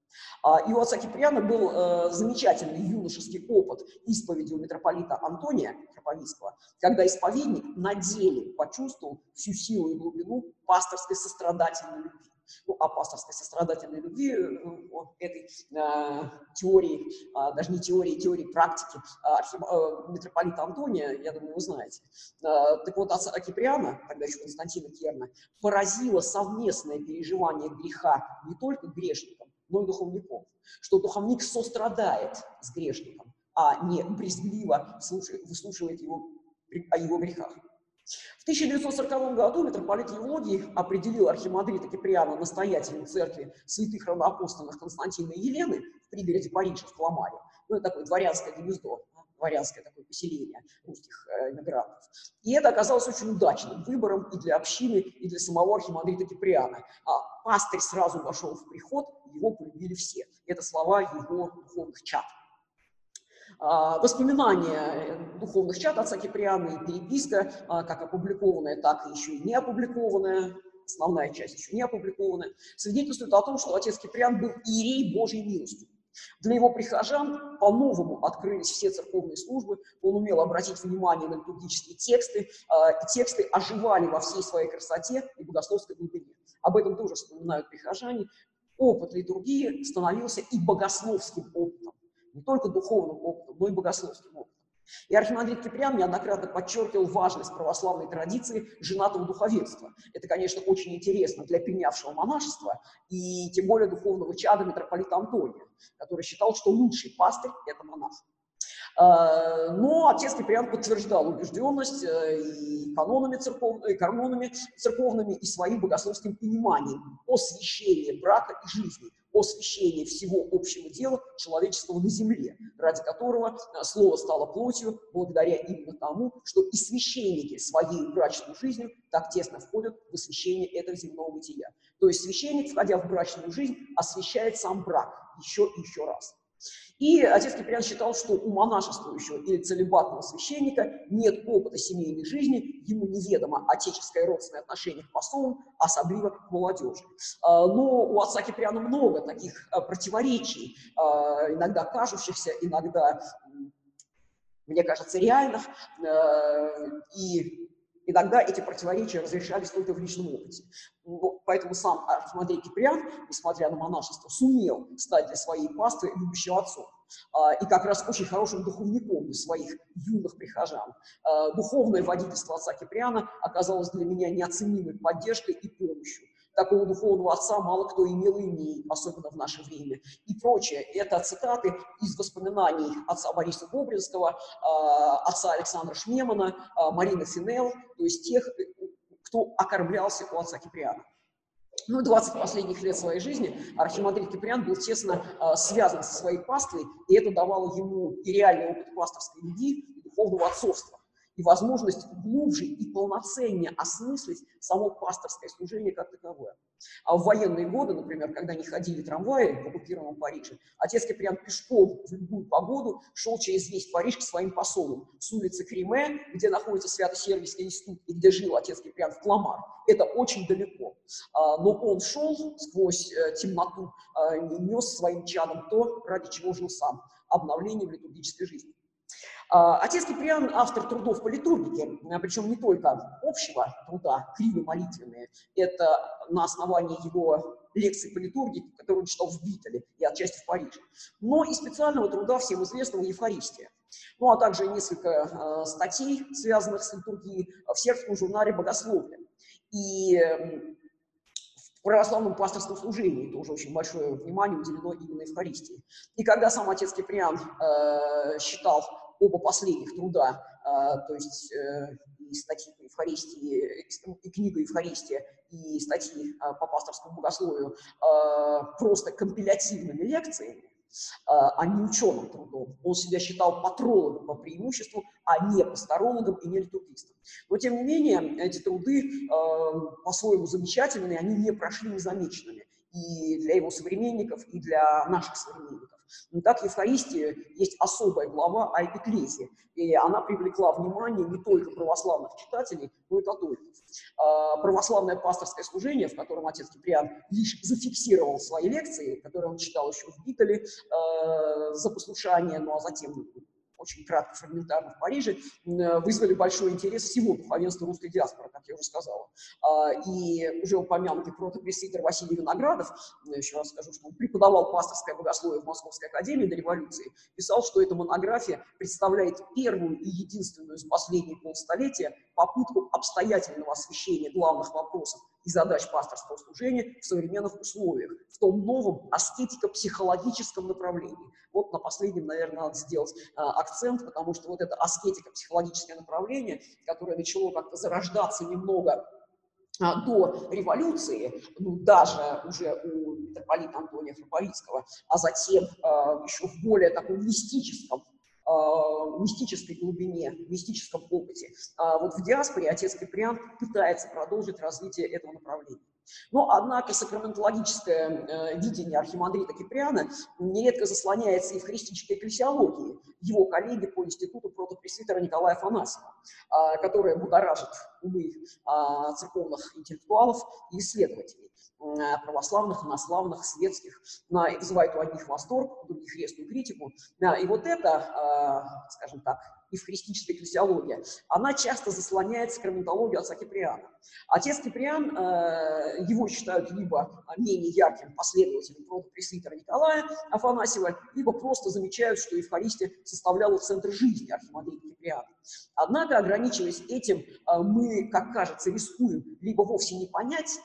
А, и у отца Киприана был э, замечательный юношеский опыт исповеди у митрополита Антония Храповицкого, когда исповедник на деле почувствовал всю силу и глубину пасторской сострадательной любви ну, о пасторской сострадательной любви, э, этой э, теории, э, даже не теории, теории практики э, архив, э, митрополита Антония, я думаю, вы знаете. Э, так вот, отца Киприана, тогда еще Константина Керна, поразило совместное переживание греха не только грешникам, но и духовников, что духовник сострадает с грешником, а не брезгливо выслушивает его о его грехах. В 1940 году митрополит Евлогий определил архимандрита Киприана настоятелем церкви святых равноапостольных Константина и Елены в пригороде Парижа, в Кламаре. Ну, это такое дворянское гнездо, дворянское такое поселение русских э, мигрантов. И это оказалось очень удачным выбором и для общины, и для самого архимандрита Киприана. А пастырь сразу вошел в приход, его полюбили все. Это слова его духовных чат. А, воспоминания духовных чат отца Киприана и переписка, а, как опубликованная, так и еще и не опубликованная, основная часть еще не опубликованная, свидетельствует о том, что отец Киприан был иерей Божьей милостью. Для его прихожан по-новому открылись все церковные службы, он умел обратить внимание на литургические тексты, а, и тексты оживали во всей своей красоте и богословской глубине. Об этом тоже вспоминают прихожане. Опыт литургии становился и богословским опытом не только духовным опытом, но и богословским опытом. И архимандрит Киприан неоднократно подчеркивал важность православной традиции женатого духовенства. Это, конечно, очень интересно для принявшего монашества и тем более духовного чада митрополита Антония, который считал, что лучший пастырь – это монах. А, но отец Киприан подтверждал убежденность э, и канонами, церков, и канонами церковными, и своим богословским пониманием освящения брака и жизни, освящение всего общего дела человеческого на земле, ради которого э, слово стало плотью благодаря именно тому, что и священники своей брачной жизнью так тесно входят в освящение этого земного бытия. То есть священник, входя в брачную жизнь, освящает сам брак еще и еще раз. И отец Киприан считал, что у монашествующего или целебатного священника нет опыта семейной жизни, ему неведомо отеческое родственное отношение к посолам, особливо к молодежи. А, но у отца Киприана много таких а, противоречий, а, иногда кажущихся, иногда, мне кажется, реальных, и Иногда эти противоречия разрешались только в личном опыте. Ну, поэтому сам Архимандрей Киприан, несмотря на монашество, сумел стать для своей паствы любящим отцом. А, и как раз очень хорошим духовником для своих юных прихожан. А, духовное водительство отца Киприана оказалось для меня неоценимой поддержкой и помощью такого духовного отца мало кто имел и имеет, особенно в наше время. И прочее. Это цитаты из воспоминаний отца Бориса Бобринского, а, отца Александра Шмемана, а, Марины Финел, то есть тех, кто окормлялся у отца Киприана. Ну, 20 последних лет своей жизни Архимандрит Киприан был тесно э, связан со своей паствой, и это давало ему и реальный опыт пасторской любви, и духовного отцовства и возможность глубже и полноценнее осмыслить само пасторское служение как таковое. А в военные годы, например, когда не ходили трамваи в оккупированном Париже, отец Киприан пешком в любую погоду шел через весь Париж к своим посолам с улицы Криме, где находится Свято-Сервийский институт и где жил отец Киприан в Кламар. Это очень далеко. А, но он шел сквозь э, темноту, а, нес своим чадом то, ради чего жил сам – обновление в литургической жизни. А, отец Киприан – автор трудов по литургике, а, причем не только общего труда, кривы молитвенные, это на основании его лекций по литургике, которые он читал в Битоле и отчасти в Париже, но и специального труда всем известного Евхаристия. Ну, а также несколько э, статей, связанных с литургией, в сербском журнале «Богословие». И в православном пасторском служении тоже очень большое внимание уделено именно Евхаристии. И когда сам отец Киприан э, считал оба последних труда, э, то есть э, и статьи по Евхаристии, и книга Евхаристия, и статьи э, по пасторскому богословию э, просто компилятивными лекциями, а, а не ученым трудом. Он себя считал патрологом по преимуществу, а не пасторологом и не литургистом. Но, тем не менее, эти труды по-своему замечательные, они не прошли незамеченными и для его современников, и для наших современников. Но так, Евхаристия есть особая глава о Экклезии, и она привлекла внимание не только православных читателей, но и католиков. А, православное пасторское служение, в котором отец Киприан лишь зафиксировал свои лекции, которые он читал еще в Битоле а, за послушание, ну а затем очень кратко, фрагментарно в Париже, э, вызвали большой интерес всего духовенства русской диаспоры, как я уже сказала. А, и уже упомянутый протопресвитер Василий Виноградов, еще раз скажу, что он преподавал пасторское богословие в Московской академии до революции, писал, что эта монография представляет первую и единственную за последние полстолетия попытку обстоятельного освещения главных вопросов и задач пасторского служения в современных условиях, в том новом аскетико-психологическом направлении. Вот на последнем, наверное, надо сделать а, акцент, потому что вот это аскетико-психологическое направление, которое начало как-то зарождаться немного а, до революции, ну, даже уже у митрополита Антония Фраполитского, а затем э, еще в более таком мистическом мистической глубине, мистическом опыте. А вот в диаспоре отец Киприан пытается продолжить развитие этого направления. Но, однако, сакраментологическое э, видение архимандрита Киприана нередко заслоняется и в христической экклесиологии его коллеги по институту протопресвитера Николая Афанасьева, э, которая будоражит умы э, церковных интеллектуалов и исследователей. Э, православных, инославных, светских, вызывает у одних восторг, у других резкую критику. И вот это, э, скажем так, евхаристическая экклесиология, она часто заслоняет сакраментологию отца Киприана. Отец Киприан, э, его считают либо менее ярким последователем протопресвитера Николая Афанасьева, либо просто замечают, что Евхаристия составляла центр жизни архимандрита Киприана. Однако, ограничиваясь этим, мы, как кажется, рискуем либо вовсе не понять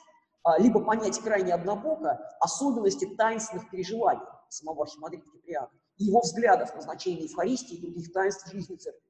а, либо понять крайне однобоко особенности таинственных переживаний самого архимандрита Киприана и его взглядов на значение Евхаристии и других таинств жизни церкви.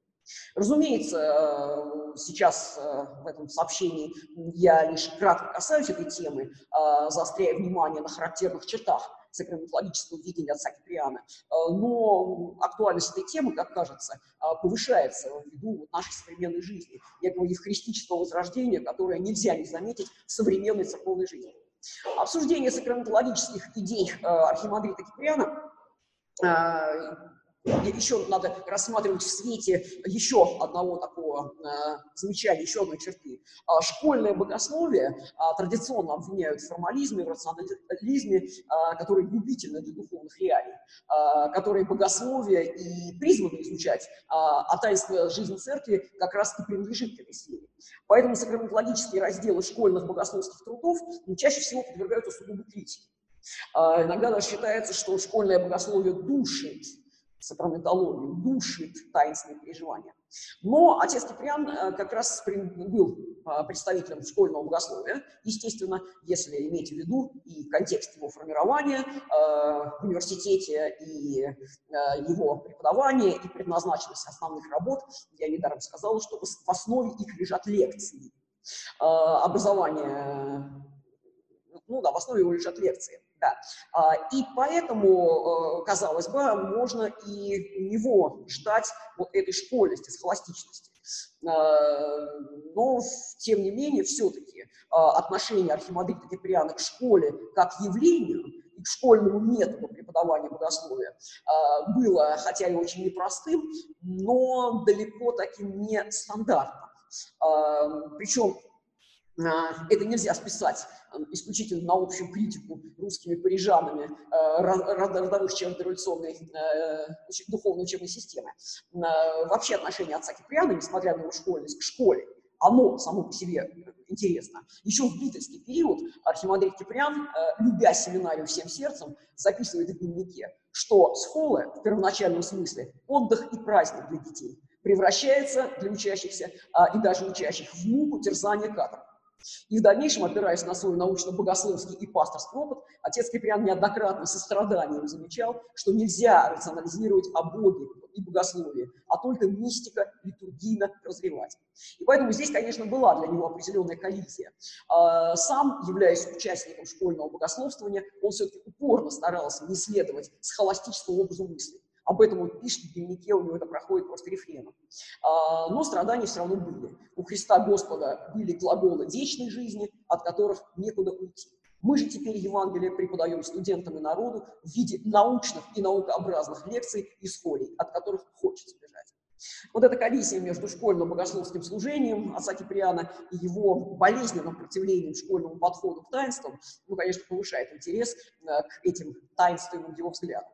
Разумеется, э, сейчас э, в этом сообщении я лишь кратко касаюсь этой темы, э, заостряя внимание на характерных чертах сакраментологического видения отца Киприана. Э, но актуальность этой темы, как кажется, э, повышается ввиду нашей современной жизни, некого евхаристического возрождения, которое нельзя не заметить в современной церковной жизни. Обсуждение сакраментологических идей э, архимандрита Киприана еще надо рассматривать в свете еще одного такого э, замечания, еще одной черты. А, школьное богословие а, традиционно обвиняют в формализме, в рационализме, а, который губительны для духовных реалий, а, которые богословие и призваны изучать, а, а таинство жизни церкви как раз и принадлежит к этой сфере. Поэтому сакраментологические разделы школьных богословских трудов ну, чаще всего подвергаются сугубой критике. Иногда даже считается, что школьное богословие душит сакраментологию, душит таинственные переживания. Но отец Киприан э, как раз был э, представителем школьного богословия, естественно, если иметь в виду и контекст его формирования э, в университете, и его преподавания, и предназначенность основных работ. Я недаром сказала, что в основе их лежат лекции. Образование, ну да, в основе его лежат лекции Да. А, и поэтому, казалось бы, можно и у него ждать вот этой школьности, схоластичности. Но, тем не менее, все-таки отношение архимандрита Киприана к школе как явлению и к школьному методу преподавания богословия было, хотя и очень непростым, но далеко таким не стандартным. Причем а, это нельзя списать исключительно на общую критику русскими парижанами э, родовых черт революционной э, духовной учебной системы. Э, вообще отношение отца Киприана, несмотря на его школьность, к школе, оно само по себе интересно. Еще в битовский период архимандрит Киприан, любя семинарию всем сердцем, записывает в дневнике, что схолы в первоначальном смысле отдых и праздник для детей превращается для учащихся а, и даже учащих в муку терзания каторг. И в дальнейшем, опираясь на свой научно-богословский и пасторский опыт, отец Киприан неоднократно со страданием замечал, что нельзя рационализировать о Боге и богословии, а только мистика литургийно разревать. И поэтому здесь, конечно, была для него определенная коллизия. А, сам, являясь участником школьного богословствования, он все-таки упорно старался не следовать схоластическому образу мысли. Об этом он пишет в дневнике, у него это проходит просто рефреном. А, но страдания все равно были. У Христа Господа были глаголы вечной жизни, от которых некуда уйти. Мы же теперь Евангелие преподаем студентам и народу в виде научных и наукообразных лекций и схолей, от которых хочется бежать. Вот эта коллизия между школьным богословским служением отца Киприана и его болезненным противлением школьному подходу к таинствам, ну, конечно, повышает интерес э, к этим таинственным его взглядам.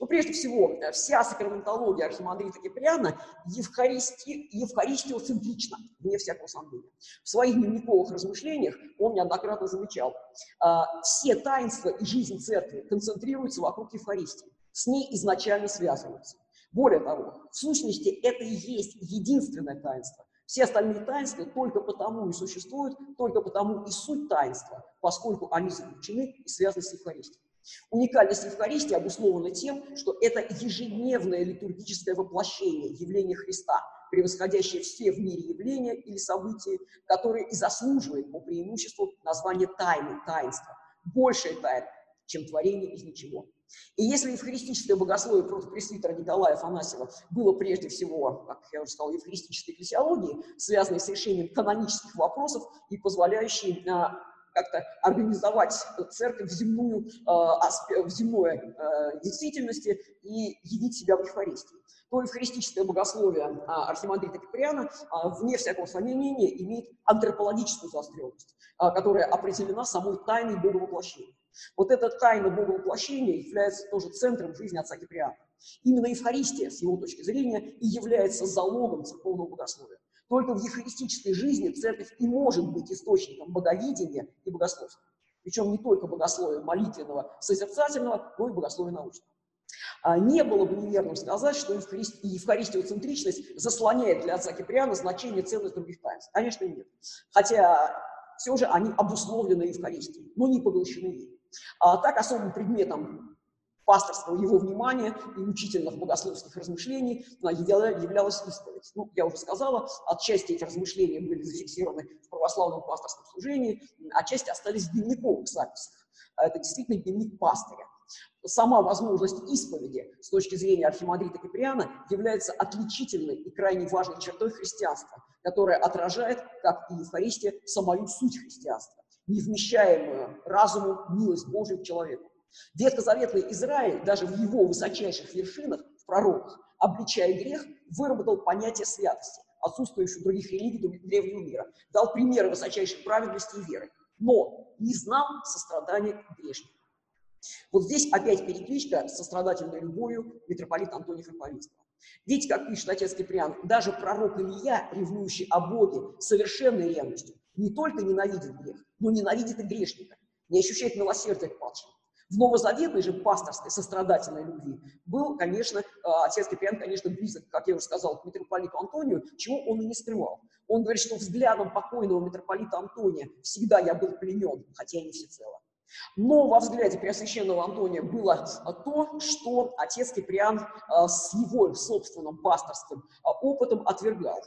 Но прежде всего, э, вся сакраментология архимандрита Киприана евхаристи, евхаристиоцентрична, вне всякого сомнения. В своих дневниковых размышлениях он неоднократно замечал, а, все таинства и жизнь церкви концентрируются вокруг Евхаристии, с ней изначально связываются. Более того, в сущности, это и есть единственное таинство. Все остальные таинства только потому и существуют, только потому и суть таинства, поскольку они заключены и связаны с Евхаристией. Уникальность Евхаристии обусловлена тем, что это ежедневное литургическое воплощение явления Христа, превосходящее все в мире явления или события, которые и заслуживает по преимуществу название тайны, таинства. Большая тайна, чем творение из ничего. И если евхаристическое богословие против пресвитера Николая Афанасьева было прежде всего, как я уже сказал, евхаристической экклесиологией, связанной с решением канонических вопросов и позволяющей как-то организовать церковь в, земную, э, в земной э, действительности и явить себя в Евхаристии. То евхаристическое богословие а, архимандрита Киприана, а, вне всякого сомнения, имеет антропологическую заостренность, а, которая определена самой тайной Боговоплощения. Вот эта тайна Боговоплощения является тоже центром жизни отца Киприана. Именно Евхаристия, с его точки зрения, и является залогом церковного богословия. Только в евхаристической жизни церковь и может быть источником боговидения и богословства. Причем не только богословия молитвенного, созерцательного, но и богословия научного. А не было бы неверным сказать, что евхаристиоцентричность заслоняет для отца Киприана значение целых других таинств. Конечно, нет. Хотя все же они обусловлены Евхаристией, но не поглощены ей. А так особым предметом пасторства его внимания и учительных богословских размышлений являлась исповедь. Ну, я уже сказала, отчасти эти размышления были зафиксированы в православном пасторском служении, отчасти остались в дневниковых записях. Это действительно дневник пастыря. Сама возможность исповеди с точки зрения архимандрита Киприана является отличительной и крайне важной чертой христианства, которая отражает, как и Евхаристия, самую суть христианства, невмещаемую разуму милость Божию к человеку. Ветхозаветный Израиль даже в его высочайших вершинах, в пророках, обличая грех, выработал понятие святости, отсутствующее в других религиях древнего мира, дал примеры высочайшей праведности и веры, но не знал сострадания грешников. Вот здесь опять перекличка с сострадательной любовью митрополита Антония Храповицкого. Видите, как пишет отец Киприан, даже пророк Илья, ревнующий о Боге совершенной ревностью, не только ненавидит грех, но ненавидит и грешника, не ощущает милосердия к палчине. В новозаветной же пасторской сострадательной любви был, конечно, а, отец Киприан, конечно, близок, как я уже сказал, к митрополиту Антонию, чего он и не скрывал. Он говорит, что взглядом покойного митрополита Антония всегда я был пленен, хотя и не всецело. Но во взгляде Преосвященного Антония было то, что отец Киприан а, с его собственным пасторским а, опытом отвергал.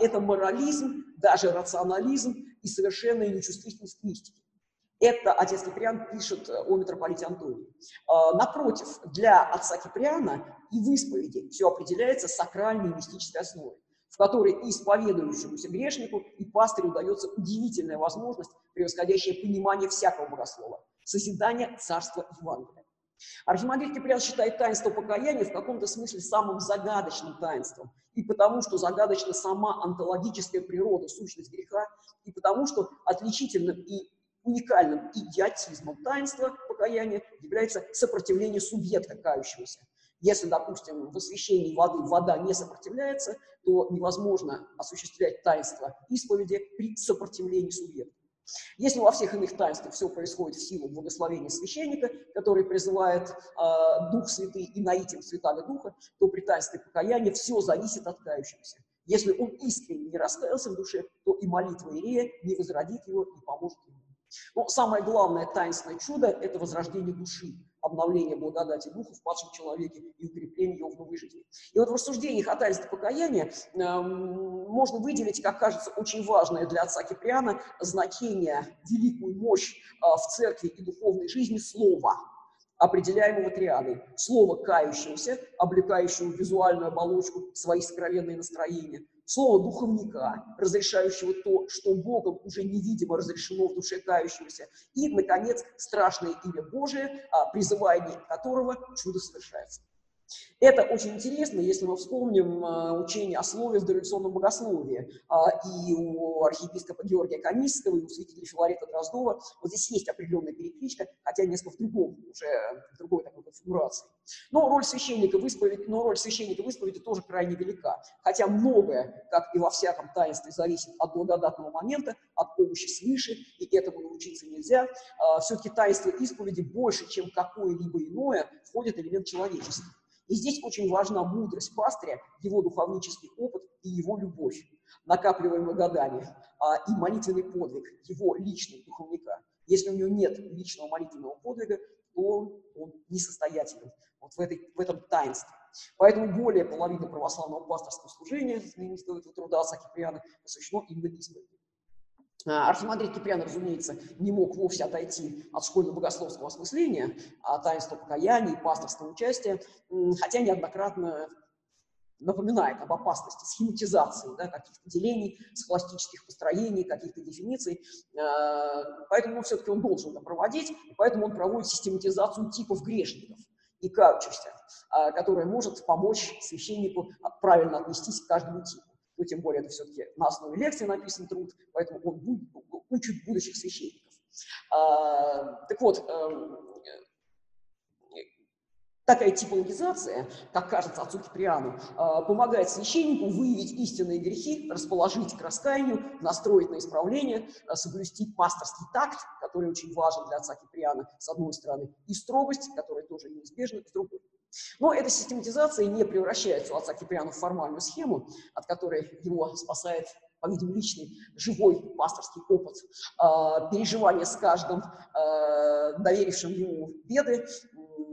Это морализм, даже рационализм и совершенная нечувствительность к мистике. Это отец Киприан пишет о митрополите Антонии. А, напротив, для отца Киприана и в исповеди все определяется сакральной мистической основой, в которой и исповедующемуся грешнику, и пастырю удается удивительная возможность, превосходящее понимание всякого богослова, созидание царства Евангелия. Архимандрит Киприан считает таинство покаяния в каком-то смысле самым загадочным таинством, и потому что загадочна сама онтологическая природа, сущность греха, и потому что отличительным и уникальным идиотизмом таинства покаяния является сопротивление субъекта кающегося. Если, допустим, в освящении воды вода не сопротивляется, то невозможно осуществлять таинство исповеди при сопротивлении субъекта. Если во всех иных таинствах все происходит в силу благословения священника, который призывает э, Дух Святый и наитием Святаго Духа, то при таинстве покаяния все зависит от кающегося. Если он искренне не раскаялся в душе, то и молитва Иерея не возродит его и поможет ему. Но самое главное таинственное чудо – это возрождение души, обновление благодати Духа в падшем человеке и укрепление его в новой жизни. И вот в рассуждениях о таинстве покаяния э, можно выделить, как кажется, очень важное для отца Киприана значение, великую мощь э, в церкви и духовной жизни слова, определяемого триадой. Слово кающегося, облекающего визуальную оболочку свои сокровенные настроения, слово духовника, разрешающего то, что Богом уже невидимо разрешено в душе кающегося, и, наконец, страшное имя Божие, а, призывание которого чудо совершается. Это очень интересно, если мы вспомним э, учение о слове в дореволюционном богословии. А, и у архиепископа Георгия Камисского, и у святителя Филарета Дроздова вот здесь есть определенная перекличка, хотя несколько в другом, уже в другой такой конфигурации. Но роль священника в исповеди, но роль священника в исповеди тоже крайне велика. Хотя многое, как и во всяком таинстве, зависит от благодатного момента, от помощи свыше, и этому научиться нельзя. А, Все-таки таинство исповеди больше, чем какое-либо иное, входит элемент человечества. И здесь очень важна мудрость пастыря, его духовнический опыт и его любовь, накапливаемая годами, а, и молитвенный подвиг его личного духовника. Если у него нет личного молитвенного подвига, то он несостоятелен вот в, этой, в этом таинстве. Поэтому более половины православного пасторского служения, знаменитого труда отца Киприана, посвящено именно исповеди. А, Архимандрит Киприан, разумеется, не мог вовсе отойти от школьно-богословского осмысления, от таинства покаяния и пасторского участия, хотя неоднократно напоминает об опасности схематизации да, каких-то делений, схоластических построений, каких-то дефиниций. А, поэтому все-таки он должен это проводить, и поэтому он проводит систематизацию типов грешников и кающихся, а, которая может помочь священнику правильно отнестись к каждому типу ну, тем более это все-таки на основе лекции написан труд, поэтому он учит будущих священников. А, так вот, эм, такая типологизация, как кажется отцу Киприану, а, помогает священнику выявить истинные грехи, расположить к раскаянию, настроить на исправление, а, соблюсти пасторский такт, который очень важен для отца Киприана, с одной стороны, и строгость, которая тоже неизбежна, с другой. Но эта систематизация не превращается у отца Киприана в формальную схему, от которой его спасает по-видимому, личный, живой пасторский опыт, э, переживание с каждым э, доверившим ему беды,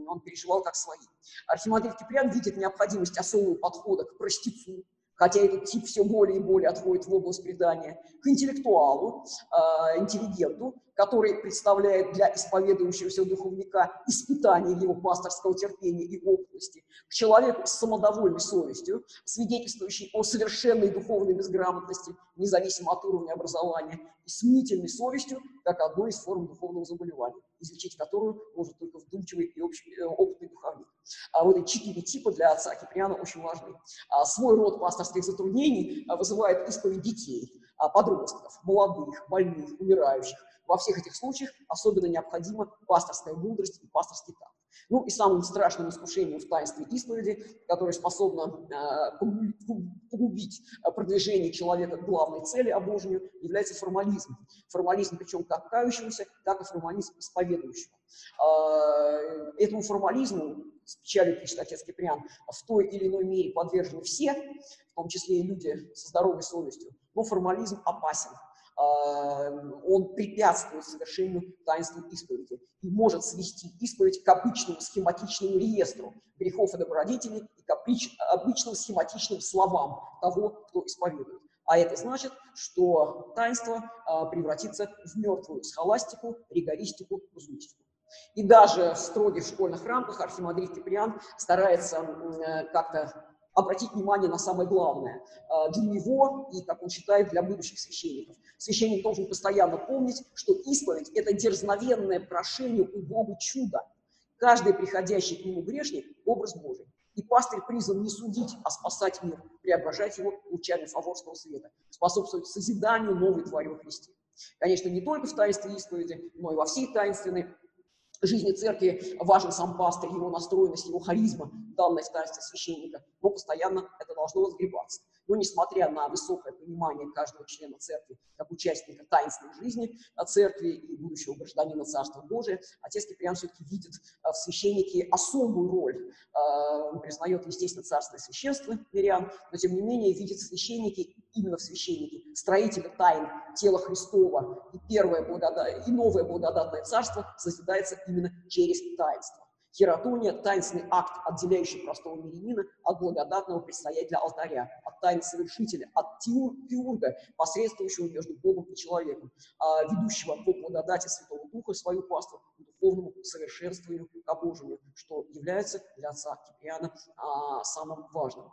он переживал как свои. Архимандрит Киприан видит необходимость особого подхода к простецу, хотя этот тип все более и более отходит в область предания, к интеллектуалу, э, интеллигенту, который представляет для исповедующегося духовника испытание его пасторского терпения и опытности, к человеку с самодовольной совестью, свидетельствующей о совершенной духовной безграмотности, независимо от уровня образования, и с совестью, как одной из форм духовного заболевания, излечить которую может только вдумчивый и общий, э, опытный духовник. А вот эти четыре типа для отца Киприана очень важны. А свой род пасторских затруднений а, вызывает исповедь детей, а, подростков, молодых, больных, умирающих, во всех этих случаях особенно необходима пасторская мудрость и пасторский такт. Ну и самым страшным искушением в таинстве исповеди, которое способно э, погубить продвижение человека к главной цели обожению, является формализм. Формализм причем как кающегося, так и формализм исповедующего. Э, этому формализму, с печалью пишет отец Киприан, в той или иной мере подвержены все, в том числе и люди со здоровой совестью, но формализм опасен – он препятствует совершению таинства исповеди и может свести исповедь к обычному схематичному реестру грехов и добродетелей и к обычным схематичным словам того, кто исповедует. А это значит, что таинство а, превратится в мертвую схоластику, ригористику, казуистику. И даже в строгих школьных рамках архимандрит Киприан старается э, как-то обратить внимание на самое главное а, для него и, как он считает, для будущих священников. Священник должен постоянно помнить, что исповедь – это дерзновенное прошение у Бога чуда. Каждый приходящий к нему грешник – образ Божий. И пастырь призван не судить, а спасать мир, преображать его лучами фаворского света, способствовать созиданию новой твари во Христе. Конечно, не только в таинстве исповеди, но и во всей таинственной жизни церкви важен сам пастырь, его настроенность, его харизма, данная таинстве священника, но постоянно это должно возгребаться. Но несмотря на высокое понимание каждого члена церкви как участника таинственной жизни церкви и будущего гражданина Царства Божия, отец Киприан все-таки видит а, в священнике особую роль. А, он признает, естественно, царственное священство мирян, но тем не менее видит в священнике, именно в священнике, строителя тайн тела Христова. И первое благодат... и новое благодатное царство созидается именно через таинство. Хератония – таинственный акт, отделяющий простого мирянина от благодатного предстоятеля алтаря, от тайн совершителя, от теурга, посредствующего между Богом и человеком, а, ведущего по благодати Святого Духа свою паству к духовному совершенствованию к Божьему, что является для отца Киприана а, самым важным.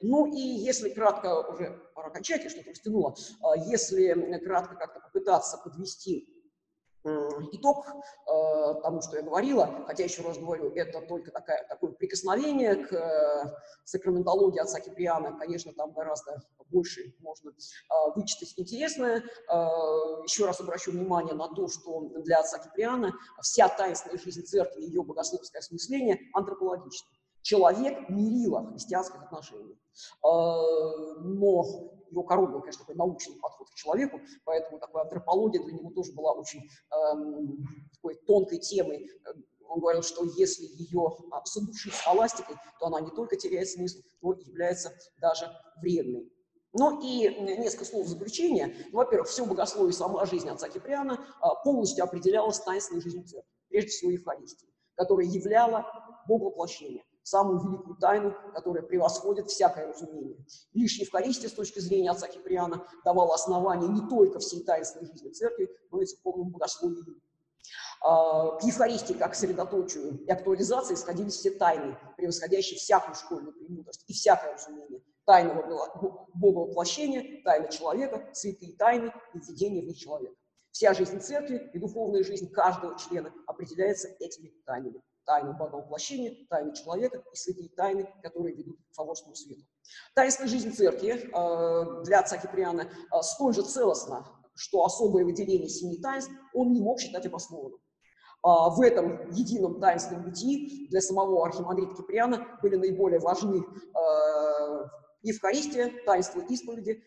Ну и если кратко, уже пора кончать, я что-то растянула, а, если кратко как-то попытаться подвести итог э, тому, что я говорила, хотя еще раз говорю, это только такая, такое прикосновение к э, сакраментологии отца Киприана, конечно, там гораздо больше можно э, вычитать интересное. Э, еще раз обращу внимание на то, что для отца Киприана вся таинственная жизнь церкви, ее богословское осмысление антропологично. Человек – мерила христианских отношений. Э, но его коронный, конечно, такой научный подход к человеку, поэтому такая антропология для него тоже была очень эм, такой тонкой темой. Он говорил, что если ее а, задушить схоластикой, то она не только теряет смысл, но и является даже вредной. Ну и несколько слов заключения. Ну, во-первых, все богословие сама жизнь отца Киприана а, полностью определялась таинственной жизнью церкви, прежде всего Евхаристии, которая являла Боговоплощение самую великую тайну, которая превосходит всякое разумение. Лишь Евхаристия, с точки зрения отца Киприана, давала основание не только всей таинственной жизни церкви, но и церковному богословию. А, к Евхаристии как к средоточию и актуализации сходились все тайны, превосходящие всякую школьную премудрость и всякое разумение. Тайна Бога воплощения, тайна человека, святые тайны и введение в них человека. Вся жизнь церкви и духовная жизнь каждого члена определяется этими тайнами тайну Бога-воплощения, тайну человека и святые тайны, которые ведут к фаворскому свету. Таинственная жизнь церкви э, для отца Киприана э, столь же целостна, что особое выделение семи таинств он не мог считать обоснованным. А, в этом едином таинственном бытии для самого архимандрита Киприана были наиболее важны э, Евхаристия, таинство исповеди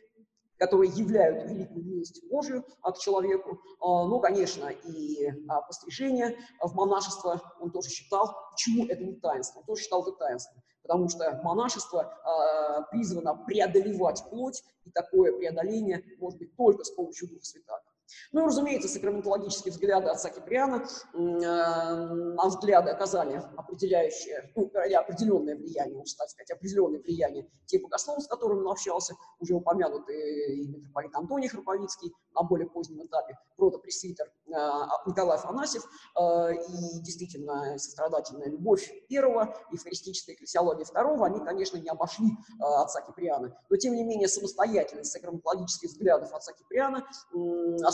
которые являют великую милость Божию к человеку. А, ну, конечно, и а, пострижение в монашество он тоже считал. Почему это не таинство? Он тоже считал это таинством. Потому что монашество а, призвано преодолевать плоть, и такое преодоление может быть только с помощью Духа Святаго. Ну разумеется, сакраментологические взгляды отца Киприана, на взгляды оказали определяющее, ну, или определенное влияние, можно сказать, определенное влияние тех богословов, с которыми он общался, уже упомянутый и митрополит Антоний Храповицкий на более позднем этапе, протопресвитер а, Николай Афанасьев, а, и действительно сострадательная любовь первого, и фаристическая экклесиология второго, они, конечно, не обошли а, отца Киприана, но, тем не менее, самостоятельность сакраментологических взглядов отца Киприана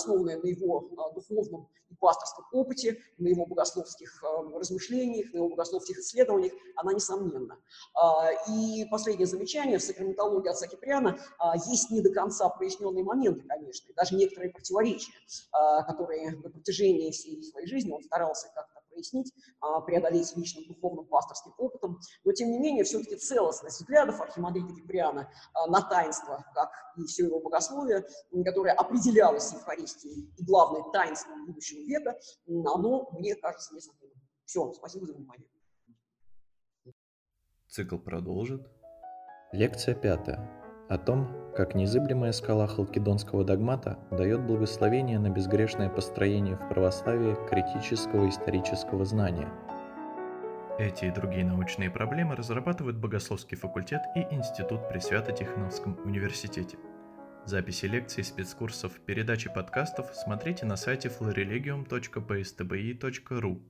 основанная на его а, духовном и пасторском опыте, на его богословских а, размышлениях, на его богословских исследованиях, она несомненна. А, и последнее замечание, в сакраментологии отца Киприана есть не до конца проясненные моменты, конечно, даже некоторые противоречия, которые на протяжении всей своей жизни он старался как-то прояснить, а, преодолеть личным духовным пасторским опытом. Но, тем не менее, все-таки целостность взглядов архимандрита Киприана а, на таинство, как и все его богословие, которое определялось Евхаристией и, главное, таинством будущего века, оно, мне кажется, несомненно. Все, спасибо за внимание. Цикл продолжит. Лекция пятая о том, как незыблемая скала халкидонского догмата дает благословение на безгрешное построение в православии критического исторического знания. Эти и другие научные проблемы разрабатывают Богословский факультет и Институт при Свято-Тихоновском университете. Записи лекций, спецкурсов, передачи подкастов смотрите на сайте florilegium.pstbi.ru.